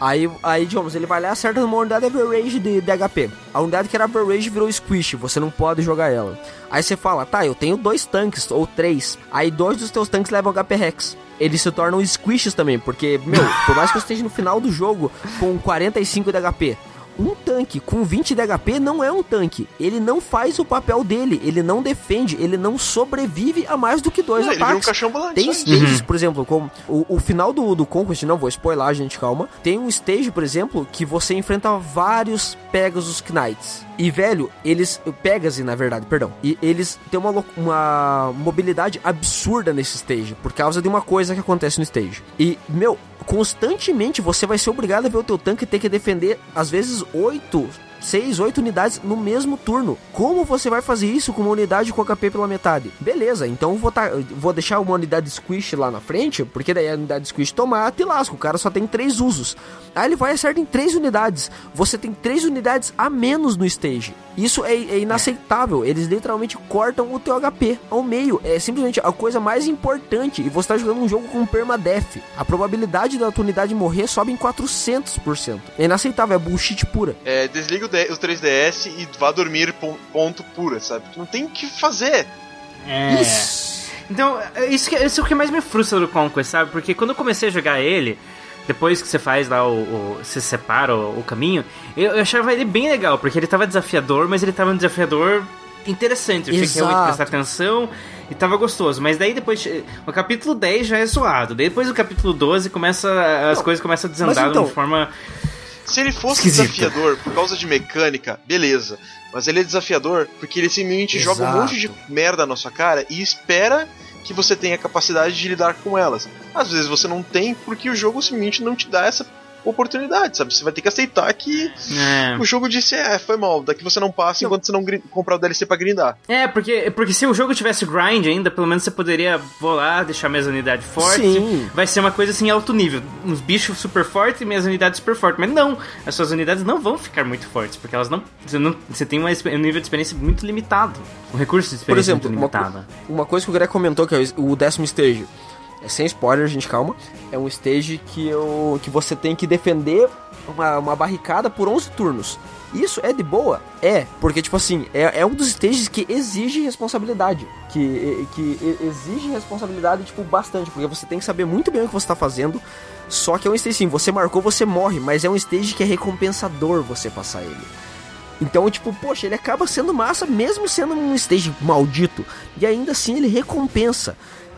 Aí, aí, digamos, ele vai lá e acerta numa unidade average de, de HP. A unidade que era average virou squish, você não pode jogar ela. Aí você fala, tá, eu tenho dois tanques, ou três. Aí dois dos teus tanques levam HP Rex. Eles se tornam squishes também, porque, meu, por mais que eu esteja no final do jogo com 45 de HP, um tanque com 20 de HP não é um tanque. Ele não faz o papel dele, ele não defende, ele não sobrevive a mais do que dois Ele um ataques. caixão ambulante, Tem só isso. stages, por exemplo, como o, o final do, do Conquest, não vou spoiler, gente, calma. Tem um stage, por exemplo, que você enfrenta vários Pegasus Knights. E, velho, eles. Pegasus, na verdade, perdão. E eles têm uma, uma mobilidade absurda nesse stage, por causa de uma coisa que acontece no stage. E, meu, constantemente você vai ser obrigado a ver o teu tanque ter que defender, às vezes, oito 6, 8 unidades no mesmo turno. Como você vai fazer isso com uma unidade com HP pela metade? Beleza, então vou, tá, vou deixar uma unidade squish lá na frente, porque daí a unidade squish tomate e lasca. O cara só tem 3 usos. Aí ele vai e acerta em 3 unidades. Você tem 3 unidades a menos no stage. Isso é, é inaceitável. Eles literalmente cortam o teu HP ao meio. É simplesmente a coisa mais importante. E você tá jogando um jogo com permadeath. A probabilidade da tua unidade morrer sobe em 400%. É inaceitável, é bullshit pura. É, desliga o, o 3DS e vá dormir, pon- ponto pura, sabe? Não tem o que fazer. É. Isso. Então, é isso, que, isso é o que mais me frustra do Conquest, sabe? Porque quando eu comecei a jogar ele, depois que você faz lá o. o você separa o, o caminho, eu, eu achava ele bem legal, porque ele tava desafiador, mas ele tava um desafiador interessante. Eu tinha que realmente prestar atenção e tava gostoso. Mas daí depois. che- O capítulo 10 já é zoado. Daí depois o capítulo 12 começa. As coisas começam a desandar então- de uma forma. Se ele fosse Esquisito. desafiador por causa de mecânica, beleza. Mas ele é desafiador porque ele simplesmente joga um Exato. monte de merda na sua cara e espera que você tenha capacidade de lidar com elas. Às vezes você não tem porque o jogo simplesmente não te dá essa oportunidade, sabe? Você vai ter que aceitar que É. o jogo disse, é, foi mal, daqui você não passa enquanto você não comprar o DLC pra grindar. É, porque, porque se o jogo tivesse grind ainda, pelo menos você poderia, lá, deixar minhas unidades fortes. Sim. Vai ser uma coisa assim, alto nível. Uns bichos super fortes e minhas unidades super fortes. Mas não, as suas unidades não vão ficar muito fortes, porque elas não. Você, não, você tem uma um nível de experiência muito limitado. Um recurso de Por experiência exemplo, muito uma, uma coisa que o Greg comentou, que é o o décimo stage. É sem spoiler, gente, calma. É um stage que, eu, que você tem que defender uma, uma barricada por 11 turnos. Isso é de boa? É, porque, tipo assim, é, é um dos stages que exige responsabilidade. Que, que exige responsabilidade, tipo, bastante. Porque você tem que saber muito bem o que você tá fazendo. Só que é um stage, sim, você marcou, você morre. Mas é um stage que é recompensador você passar ele. Então, tipo, poxa, ele acaba sendo massa mesmo sendo um stage maldito. E ainda assim ele recompensa.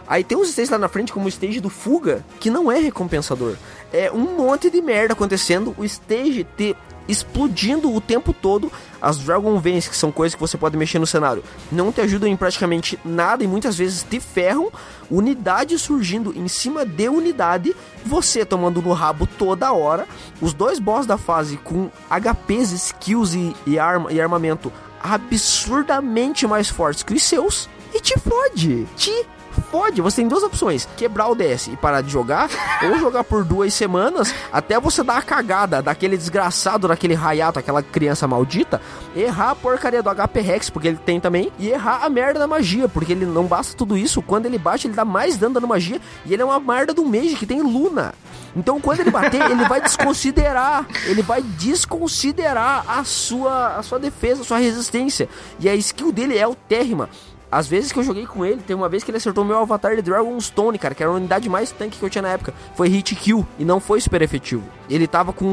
Aí tem uns stages lá na frente, como o stage do Fuga, que não é recompensador. É um monte de merda acontecendo, o stage te explodindo o tempo todo. As Dragon Veins, que são coisas que você pode mexer no cenário, não te ajudam em praticamente nada e muitas vezes te ferram. Unidade surgindo em cima de unidade, você tomando no rabo toda hora. Os dois boss da fase com HPs, skills e, e, arma, e armamento absurdamente mais fortes que os seus. E te fode, te fode. Você tem duas opções: quebrar o DS e parar de jogar, ou jogar por duas semanas até você dar a cagada daquele desgraçado, daquele raiato, aquela criança maldita, errar a porcaria do HP Rex, porque ele tem também, e errar a merda da magia, porque ele não basta tudo isso. Quando ele bate, ele dá mais dano dando magia, e ele é uma merda do Mage que tem Luna. Então, quando ele bater, ele vai desconsiderar, ele vai desconsiderar a sua, a sua defesa, a sua resistência. E a skill dele é altérrima. As vezes que eu joguei com ele, tem uma vez que ele acertou meu avatar de Dragonstone, cara, que era a unidade mais tanque que eu tinha na época. Foi hit kill e não foi super efetivo. Ele tava com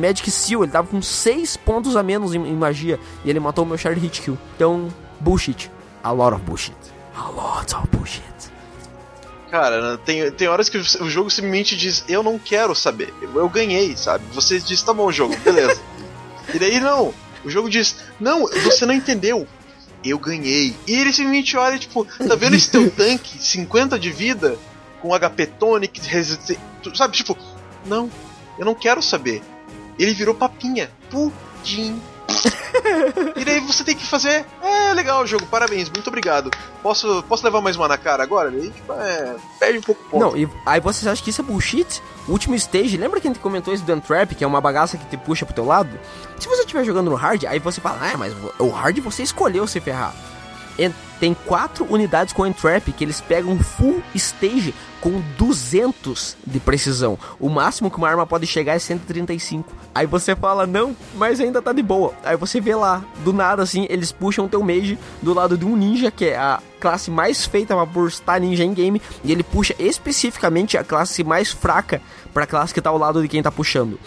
Magic Seal, ele tava com 6 pontos a menos em, em magia e ele matou o meu Shard hit kill. Então, bullshit. A lot of bullshit. A lot of bullshit. Cara, tem, tem horas que o jogo simplesmente diz: Eu não quero saber. Eu, eu ganhei, sabe? Você diz: Tá bom, jogo, beleza. e daí não. O jogo diz: Não, você não entendeu. Eu ganhei. E ele simplesmente olha, tipo, tá vendo esse teu tanque? 50 de vida? Com HP tonic, resistência. Sabe, tipo, não, eu não quero saber. Ele virou papinha. Pudim. E daí você tem que fazer. É legal o jogo, parabéns, muito obrigado. Posso, posso levar mais uma na cara agora? Daí, tipo, é, perde um pouco ponto. Não, e aí vocês acham que isso é bullshit? O último stage, lembra que a gente comentou isso do Trap, que é uma bagaça que te puxa pro teu lado? Se você estiver jogando no hard, aí você fala, ah, mas o hard você escolheu se ferrar. E tem quatro unidades com Entrap que eles pegam full stage com 200 de precisão. O máximo que uma arma pode chegar é 135. Aí você fala, não, mas ainda tá de boa. Aí você vê lá, do nada assim, eles puxam teu mage do lado de um ninja, que é a classe mais feita pra burstar ninja em game, e ele puxa especificamente a classe mais fraca pra classe que tá ao lado de quem tá puxando.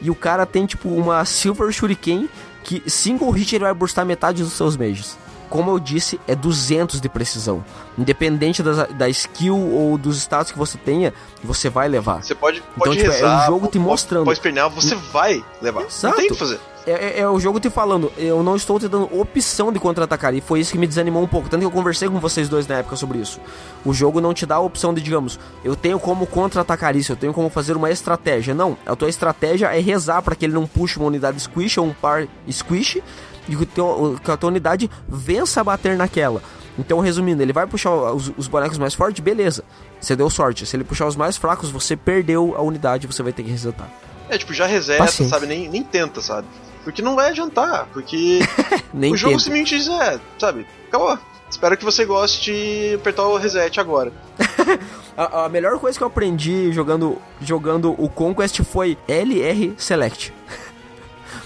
E o cara tem tipo uma Silver Shuriken que single hit ele vai burstar metade dos seus mages como eu disse, é 200 de precisão. Independente da, da skill ou dos status que você tenha, você vai levar. Você pode, Então, pode tipo, rezar, é o jogo te mostrando. Pode espernear, você vai levar. Exato. Não tem o que fazer. É, é- é o jogo te falando, eu não estou te dando opção de contra-atacar, e foi isso que me desanimou um pouco. Tanto que eu conversei com vocês dois na época sobre isso. O jogo não te dá a opção de, digamos, eu tenho como contra-atacar isso, eu tenho como fazer uma estratégia. Não, a tua estratégia é rezar para que ele não puxe uma unidade squish ou um par squish, e que, a tua unidade vença a bater naquela. Então, resumindo, ele vai puxar os, os bonecos mais fortes, beleza. Você deu sorte. Se ele puxar os mais fracos, você perdeu a unidade, você vai ter que resetar. É, tipo, já reseta, Paciência. sabe? Nem, nem tenta, sabe? Porque não vai adiantar. Porque o jogo tenta. simplesmente diz, é, sabe? Acabou. Espero que você goste de apertar o reset agora. A, a melhor coisa que eu aprendi jogando, jogando o Conquest foi LR Select.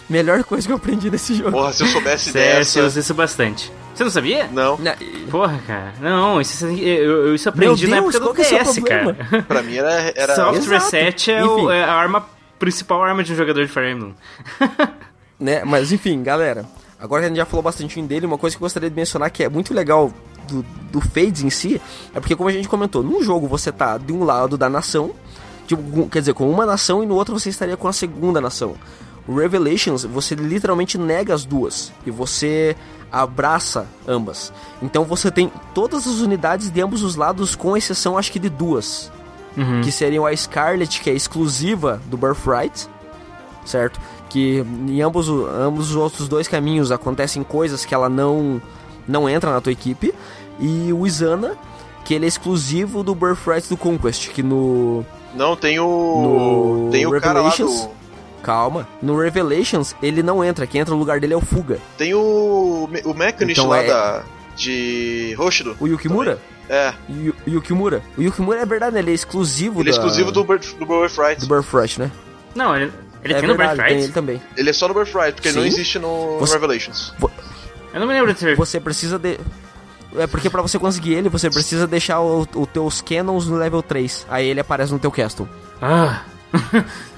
melhor coisa que eu aprendi nesse jogo. Porra, se eu soubesse Sério, dessa. eu uso isso bastante. Você não sabia? Não, Na- Porra, cara. Não, isso, eu, eu isso aprendi Meu na Deus, época do é DS, problema? cara. pra mim era. era... Soft Exato. Reset é, o- é a arma principal arma de um jogador de Fire Emblem. né? Mas enfim, galera. Agora que a gente já falou bastante dele, uma coisa que eu gostaria de mencionar que é muito legal do, do Fades em si, é porque como a gente comentou, num jogo você tá de um lado da nação, tipo, quer dizer, com uma nação e no outro você estaria com a segunda nação. O Revelations, você literalmente nega as duas e você abraça ambas. Então você tem todas as unidades de ambos os lados, com exceção acho que de duas. Que seriam a Scarlet, que é exclusiva do Birthright, certo? Que em ambos, ambos os outros dois caminhos acontecem coisas que ela não não entra na tua equipe. E o Izana, que ele é exclusivo do Birthright do Conquest, que no Não, tem o. No tem o cara lá Revelations? do. Calma, no Revelations ele não entra, quem entra no lugar dele é o Fuga. Tem o. O Mechanist Então lá é- da. De Roshido. O Yukimura? É, Yu- O Yukimura. O Yukimura é verdade, né? ele é exclusivo ele é da- exclusivo do, Birth- do Birthright. do Birthright, né? Não, ele, ele é tem no verdade, tem Birthright? ele também. Ele é só no Birthright, porque ele não Sim. existe no Você- Revelations. Eu não me lembro de ter. Você precisa de. É porque pra você conseguir ele, você precisa deixar o- os teus Canons no level 3. Aí ele aparece no teu castle. Ah.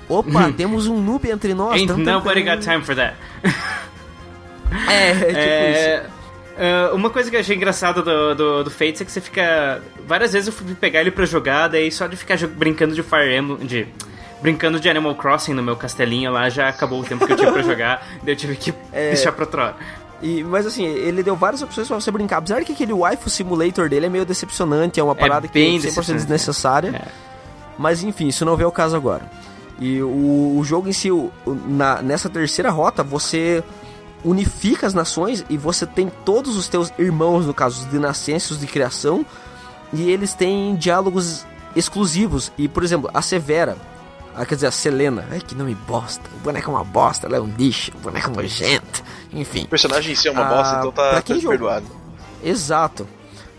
Opa, temos um noob entre nós. Ain't nobody got time for that. É, é tipo isso. É, é, uma coisa que eu achei engraçada do, do, do Fates é que você fica. Várias vezes eu fui pegar ele pra jogar, daí só de ficar brincando de Fire Emblem. De, brincando de Animal Crossing no meu castelinho lá, já acabou o tempo que eu tinha pra jogar, daí eu tive que É. deixar pra outra hora. E, mas assim, ele deu várias opções pra você brincar. Apesar que aquele waifu simulator dele é meio decepcionante, é uma parada que bem é 100% decepcionante. desnecessária. É. Mas enfim, isso não vê o caso agora. E o, o jogo em si, o- na, nessa terceira rota, você unifica as nações e você tem todos os teus irmãos, no caso, os de nascença, os de criação, e eles têm diálogos exclusivos. E, por exemplo, a Severa, ah, quer dizer, a Selena, ai que nome bosta, o boneco é uma bosta, ela é um lixo, o boneco é nojento, enfim. O personagem em si é uma Ah, bosta, então tá, pra tá quem jogou- perdoado. Exato.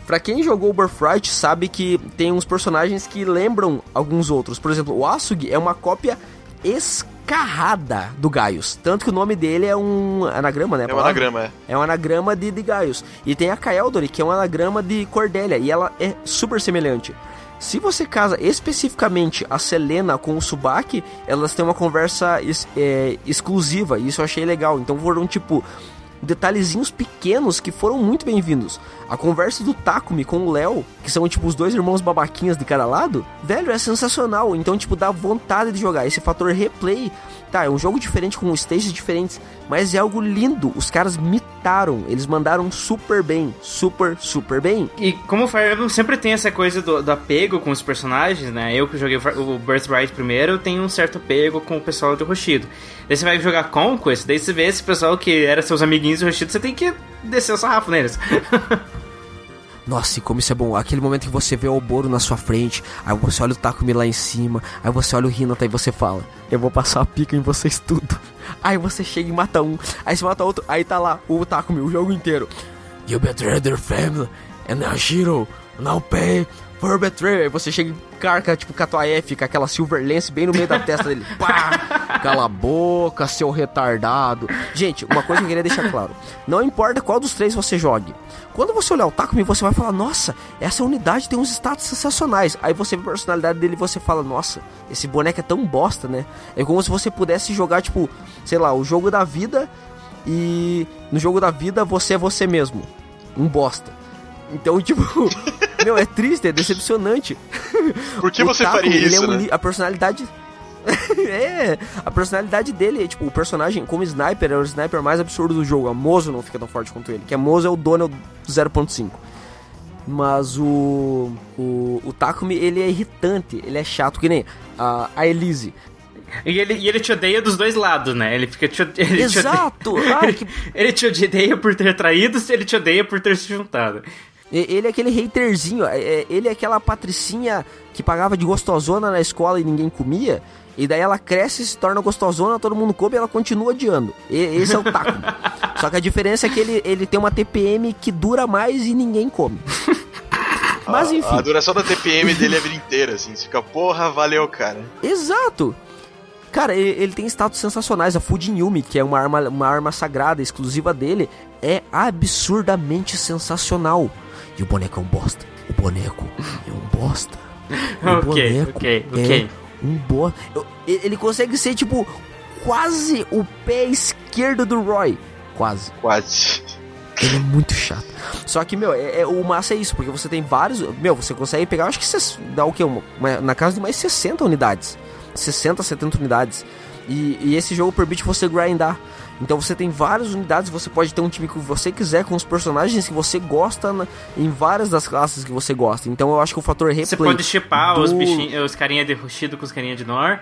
Pra quem jogou o Birthright sabe que tem uns personagens que lembram alguns outros. Por exemplo, o Asugi é uma cópia descarrada do Gaius. Tanto que o nome dele é um anagrama, né? É um anagrama, é. É um anagrama de, de Gaius. E tem a Kaeldori, que é um anagrama de Cordélia. E ela é super semelhante. Se você casa especificamente a Selena com o Subaki, elas têm uma conversa ex- é, exclusiva. E isso eu achei legal. Então foram, tipo, detalhezinhos pequenos que foram muito bem-vindos. A conversa do Takumi com o Léo, que são tipo os dois irmãos babaquinhas de cada lado, velho, é sensacional. Então, tipo, dá vontade de jogar. Esse fator replay, tá, é um jogo diferente com stages diferentes, mas é algo lindo. Os caras mitaram, eles mandaram super bem, super, super bem. E como o Fire Emblem sempre tem essa coisa do, do apego com os personagens, né? Eu que joguei o Birthright primeiro, eu tenho um certo apego com o pessoal de Roshido. Daí você vai jogar Conquest, daí você vê esse pessoal que era seus amiguinhos de Roshido, você tem que descer o sarrafo neles. Nossa, e como isso é bom. Aquele momento que você vê o Oboro na sua frente, aí você olha o Takumi lá em cima, aí você olha o Hinata e você fala, eu vou passar a pica em vocês tudo. Aí você chega e mata um, aí você mata outro, aí tá lá o Takumi o jogo inteiro. You betrayed their family, and Hashiro now pay for betrayal. Aí você chega e carca, tipo, com a tua F, com aquela silver lance bem no meio da testa dele. Pá! Cala a boca, seu retardado. Gente, uma coisa que eu queria deixar claro. Não importa qual dos três você jogue. Quando você olhar o Takumi, você vai falar, nossa, essa unidade tem uns status sensacionais. Aí você vê a personalidade dele e você fala, nossa, esse boneco é tão bosta, né? É como se você pudesse jogar, tipo, sei lá, o jogo da vida e no jogo da vida você é você mesmo. Um bosta. Então, tipo, meu, é triste, é decepcionante. Por que O você Takumi, faria ele isso, é um né? A personalidade. é, a personalidade dele, é, tipo, o personagem como sniper é o sniper mais absurdo do jogo. A Mozo não fica tão forte quanto ele, que a Mozo é o Donald 0.5. Mas o, o. O Takumi, ele é irritante, ele é chato, que nem a, a Elise. E ele, e ele te odeia dos dois lados, né? Ele fica te, ele te Exato! odeia, Ai, ele, que- ele te odeia por ter traído, ele te odeia por ter se juntado. Ele é aquele haterzinho, é- é- ele é aquela patricinha que pagava de gostosona na escola e ninguém comia. E daí ela cresce, se torna gostosona, todo mundo come e ela continua odiando. E- esse é o taco. Só que a diferença é que ele, ele tem uma TPM que dura mais e ninguém come. Mas enfim. A duração da TPM dele é a vida inteira, assim. Você fica, porra, valeu, cara. Exato! Cara, ele, ele tem status sensacionais. A Fujin que é uma arma, uma arma sagrada exclusiva dele, é absurdamente sensacional. E o boneco é um bosta. O boneco é um bosta. O Ok, boneco ok, é ok. um bosta. Ele consegue ser, tipo, quase o pé esquerdo do Roy. Quase. Quase. Ele é muito chato. Só que, meu, é, é- o massa é isso, porque você tem vários. Meu, você consegue pegar, acho que você dá o quê? Uma- uma- na casa de mais 60 unidades. 60, 70 unidades. E, e esse jogo permite você grindar. Então você tem várias unidades, você pode ter um time que você quiser, com os personagens que você gosta na- em várias das classes que você gosta. Então eu acho que o fator replay. Você pode chipar do- os bichinhos, os carinha de Rushido com os carinha de Nor.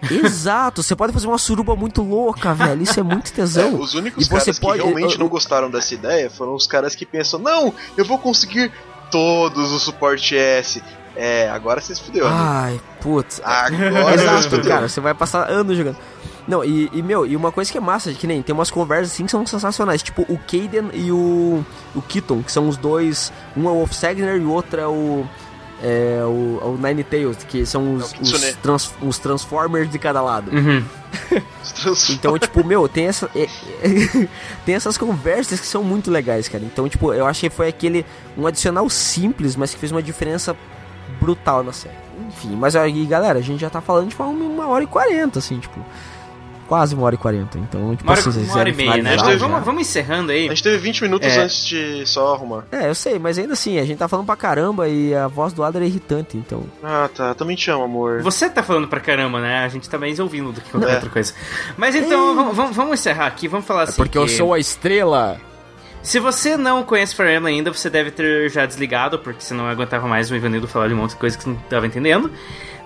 Exato, você pode fazer uma suruba muito louca, velho. Isso é muito tesão. É, os únicos E você caras pode- que realmente eu- não gostaram dessa ideia foram os caras que pensam, não, eu vou conseguir todos os suporte S. É, agora vocês fudeu, né? Ai, putz. Agora vocês Exato, fudeu. cara, você vai passar anos jogando. Não, e, e, meu, e uma coisa que é massa, que nem tem umas conversas assim que são sensacionais, tipo o Kaden e o, o Keaton, que são os dois, um é o Wolf Sagner e o outro é o é o, é o Nine Tails, que são os, É o Kitsune. os, trans- os Transformers de cada lado. Uhum. Os Então, tipo, meu, tem essa é- é- tem essas conversas que são muito legais, cara. Então, tipo, eu achei que foi aquele um adicional simples, mas que fez uma diferença brutal na série. Enfim, mas aí, galera, a gente já tá falando tipo uma, uma hora e quarenta, assim, tipo, quase uma hora e quarenta. Então, tipo Uma hora, assim, uma hora e meia, né? já. Vamos, vamos encerrando aí. A gente teve 20 minutos É. antes de só arrumar. É, eu sei, mas ainda assim, a gente tá falando pra caramba e a voz do Adler é irritante, então. Ah, tá. Também te amo, amor. Você tá falando pra caramba, né? A gente tá mais ouvindo do que qualquer É. outra coisa. Mas então, vamos, vamos- vamos encerrar aqui. Vamos falar assim. que- a estrela. Se você não conhece Fire Emblem ainda, você deve ter já desligado, porque você não aguentava mais o Ivanildo falar de um monte de coisa que você não estava entendendo.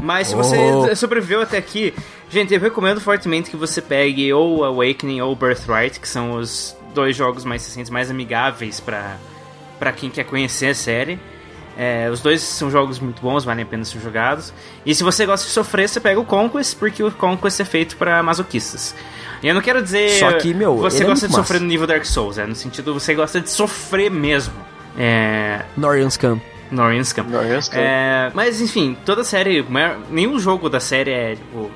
Mas se você Oh. sobreviveu até aqui, gente, eu recomendo fortemente que você pegue ou Awakening ou Birthright, que são os dois jogos mais recentes, mais amigáveis para quem quer conhecer a série. É, os dois são jogos muito bons, valem a pena ser jogados. E se você gosta de sofrer, você pega o Conquest, porque o Conquest é feito pra masoquistas. E eu não quero dizer. Só que, meu, Você é gosta muito de sofrer massa. no nível Dark Souls, é no sentido você gosta de sofrer mesmo. É. Norian's Camp. Norian's Camp. Norian's Camp. É, mas enfim, toda a série, nenhum jogo da série é tipo,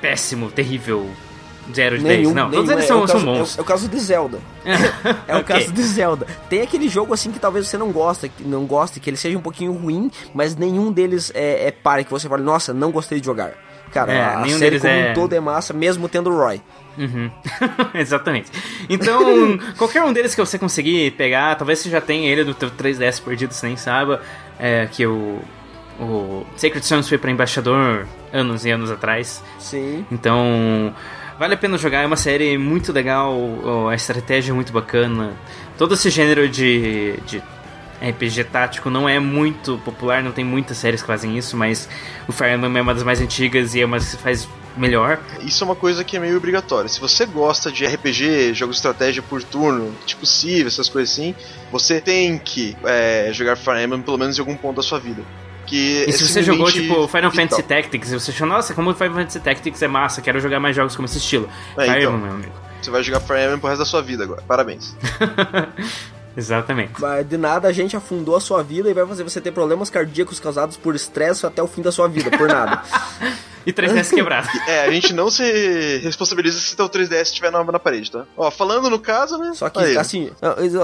péssimo, terrível, 0 de Nenhum, 10. Não, nenhum, todos eles é, são, o são caso, bons. É, o- é o caso de Zelda. É o Ok. caso de Zelda. Tem aquele jogo assim que talvez você não gosta, que não goste, que ele seja um pouquinho ruim, mas nenhum deles é, é pare que você fale, nossa, não gostei de jogar. Cara, É, a série como é- um todo é massa, mesmo tendo o Roy. Uhum. Exatamente. Então, qualquer um deles que você conseguir pegar, talvez você já tenha ele do teu 3DS perdido, você nem saiba, é, que o, o Sacred Sons foi para embaixador anos e anos atrás. Sim. Então, vale a pena jogar, é uma série muito legal, a estratégia é muito bacana. Todo esse gênero de, de RPG tático não é muito popular, não tem muitas séries que fazem isso, mas o Fire Emblem é uma das mais antigas e é uma que faz melhor. Isso é uma coisa que é meio obrigatória. Se você gosta de RPG, jogo de estratégia por turno, tipo Civ, essas coisas assim, você tem que é, jogar Fire Emblem pelo menos em algum ponto da sua vida. Que E é se você jogou, tipo, Final. Fantasy Tactics, e você achou, nossa, como Final Fantasy Tactics é massa, quero jogar mais jogos como esse estilo. É, Fire então. Emblem, meu amigo. Você vai jogar Fire Emblem pro resto da sua vida agora. Parabéns. Exatamente. Mas de nada a gente afundou a sua vida e vai fazer você ter problemas cardíacos causados por estresse até o fim da sua vida, por nada. E 3DS quebrado. É, a gente não se responsabiliza se teu 3DS estiver na, na parede, tá? Ó, falando no caso, né? Só que, aí. assim,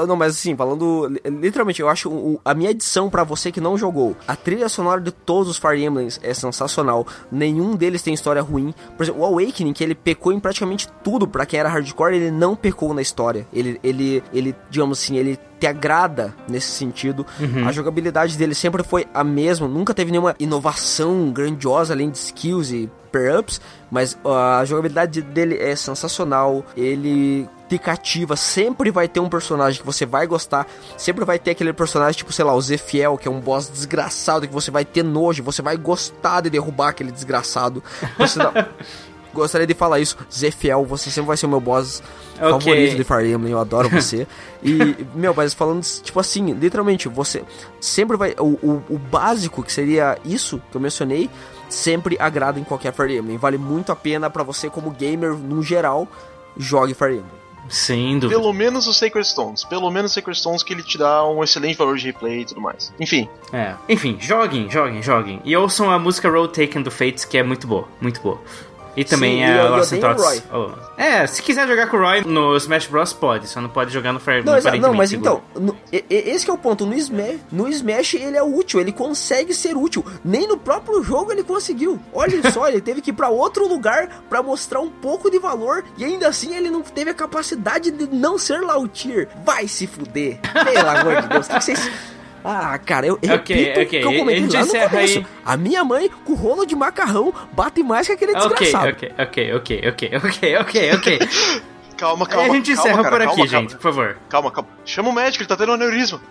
não, mas assim, falando li- literalmente, eu acho o- a minha edição pra você que não jogou, a trilha sonora de todos os Fire Emblems é sensacional. Nenhum deles tem história ruim. Por exemplo, o Awakening, que ele pecou em praticamente tudo pra quem era hardcore, ele não pecou na história. Ele, ele, ele digamos assim, ele te agrada nesse sentido. A jogabilidade dele sempre foi a mesma, nunca teve nenhuma inovação grandiosa além de skills e power-ups, mas a jogabilidade dele é sensacional. Ele te cativa, sempre vai ter um personagem que você vai gostar, sempre vai ter aquele personagem tipo, sei lá, o Zefiel, que é um boss desgraçado que você vai ter nojo, você vai gostar de derrubar aquele desgraçado. Você não- Gostaria de falar isso, Zefiel, você sempre vai ser o meu boss Ok. favorito de Fire Emblem, eu adoro você. e, meu, mas falando, tipo assim, literalmente, você sempre vai. O, o, o básico, que seria isso que eu mencionei, sempre agrada em qualquer Fire Emblem. Vale muito a pena pra você, como gamer, no geral, jogue Fire Emblem. Sem dúvida. Pelo menos o Sacred Stones. Pelo menos o Sacred Stones que ele te dá um excelente valor de replay e tudo mais. Enfim, É. Enfim, joguem, joguem, joguem. E ouçam a música Road Taken do Fates, que é muito boa, muito boa. E também Sim, é eu Lost Thoughts. Oh. É, se quiser jogar com o Roy no Smash Bros, pode, só não pode jogar no Fire Não, não mas aparentemente, então, no- esse que é o ponto. No Smash, no Smash ele é útil, ele consegue ser útil. Nem no próprio jogo ele conseguiu. Olha só, ele teve que ir pra outro lugar pra mostrar um pouco de valor e ainda assim ele não teve a capacidade de não ser Lautier. Vai se fuder. Pelo amor de Deus, o que vocês. Ah, cara, eu Ok, repito o ok, que eu comentei a gente lá no encerra começo. aí. A minha mãe, com rolo de macarrão, bate mais que aquele desgraçado. ok, ok, ok, ok, ok, ok, ok. calma, Aí calma. a gente calma, encerra cara, por aqui, calma, gente, Calma, por favor. calma, calma. Chama o médico, ele tá tendo um aneurisma.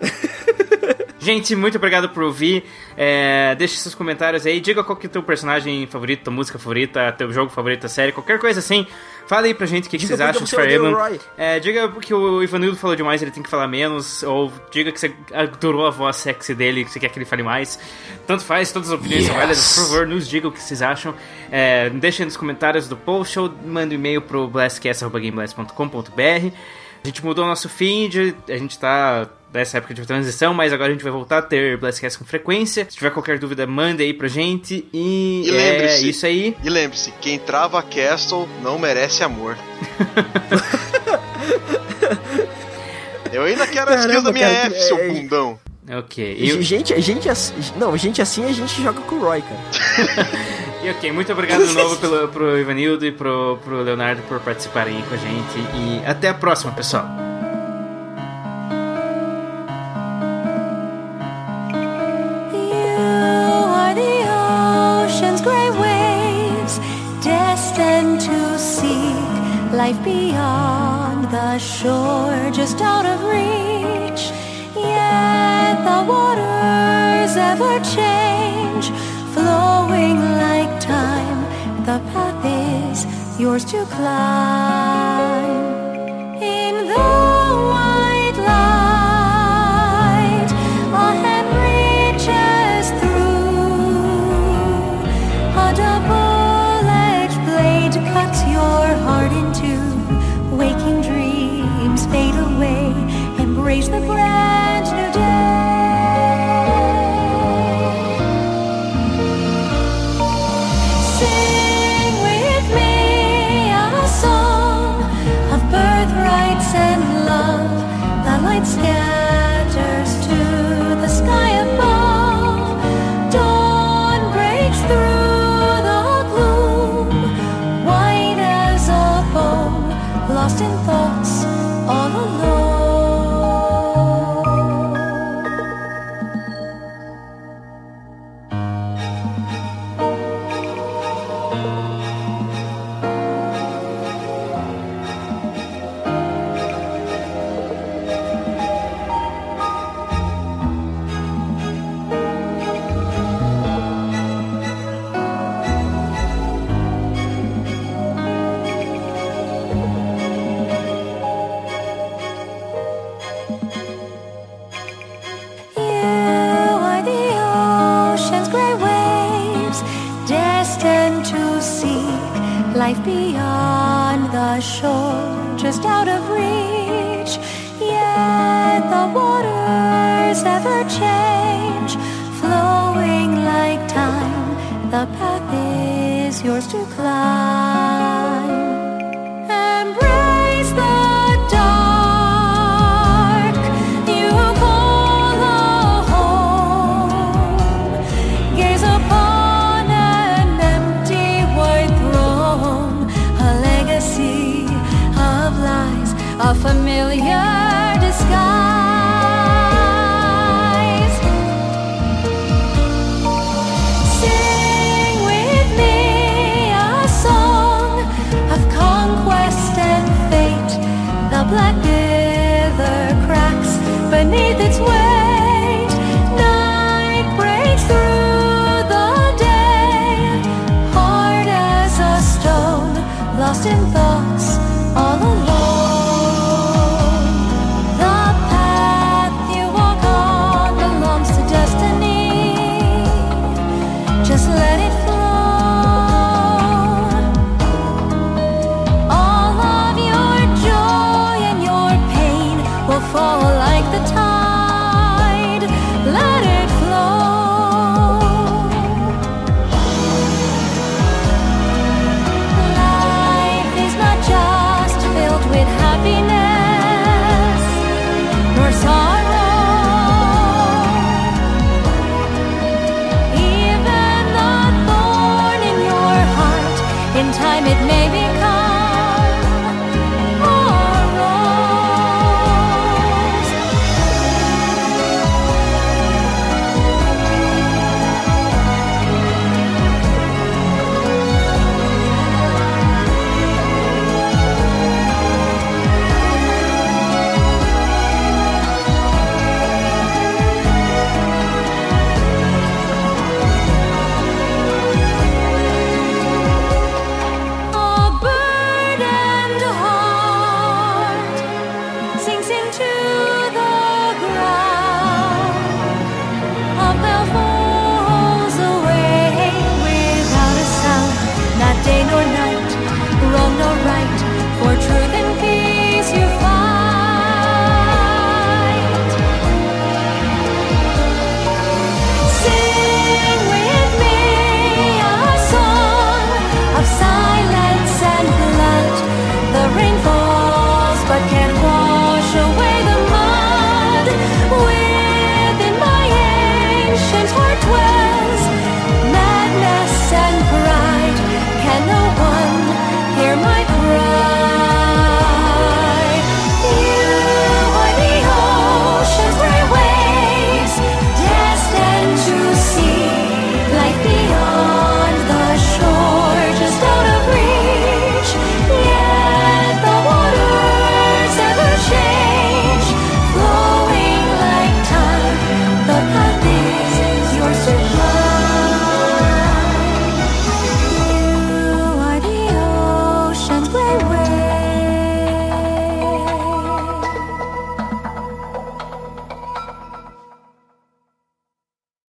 Gente, muito obrigado por ouvir. É, deixe seus comentários aí. Diga qual que é o teu personagem favorito, tua música favorita, teu jogo favorito, a série, qualquer coisa assim. Fale aí pra gente o que, que vocês acham de Fire Emblem. É, diga que o Ivanildo falou demais, ele tem que falar menos. Ou diga que você adorou a voz sexy dele, que você quer que ele fale mais. Tanto faz, todas as opiniões são Yes. válidas. Por favor, nos diga o que vocês acham. É, deixem nos comentários do post ou manda um e-mail pro blastcast.gameblast.com.br. A gente mudou o nosso feed, a gente tá nessa época de transição, mas agora a gente vai voltar a ter Blastcast com frequência. Se tiver qualquer dúvida, manda aí pra gente. E, E é lembre-se. isso aí. E lembre-se, quem trava a Castle não merece amor. Eu ainda quero as skills Caramba, da minha cara, F, que- seu é- bundão. Ok. E, Gente, gente, assim- não, gente assim a gente joga com o Roy, cara. e ok, muito obrigado de novo pelo, pro Ivanildo e pro, pro Leonardo por participarem aí com a gente. E até a próxima, pessoal. Life beyond the shore, just out of reach. Yet the waters ever change, flowing like time. The path is yours to climb. Just out of reach. Yet the waters ever change, flowing like time. The path is yours to climb. in the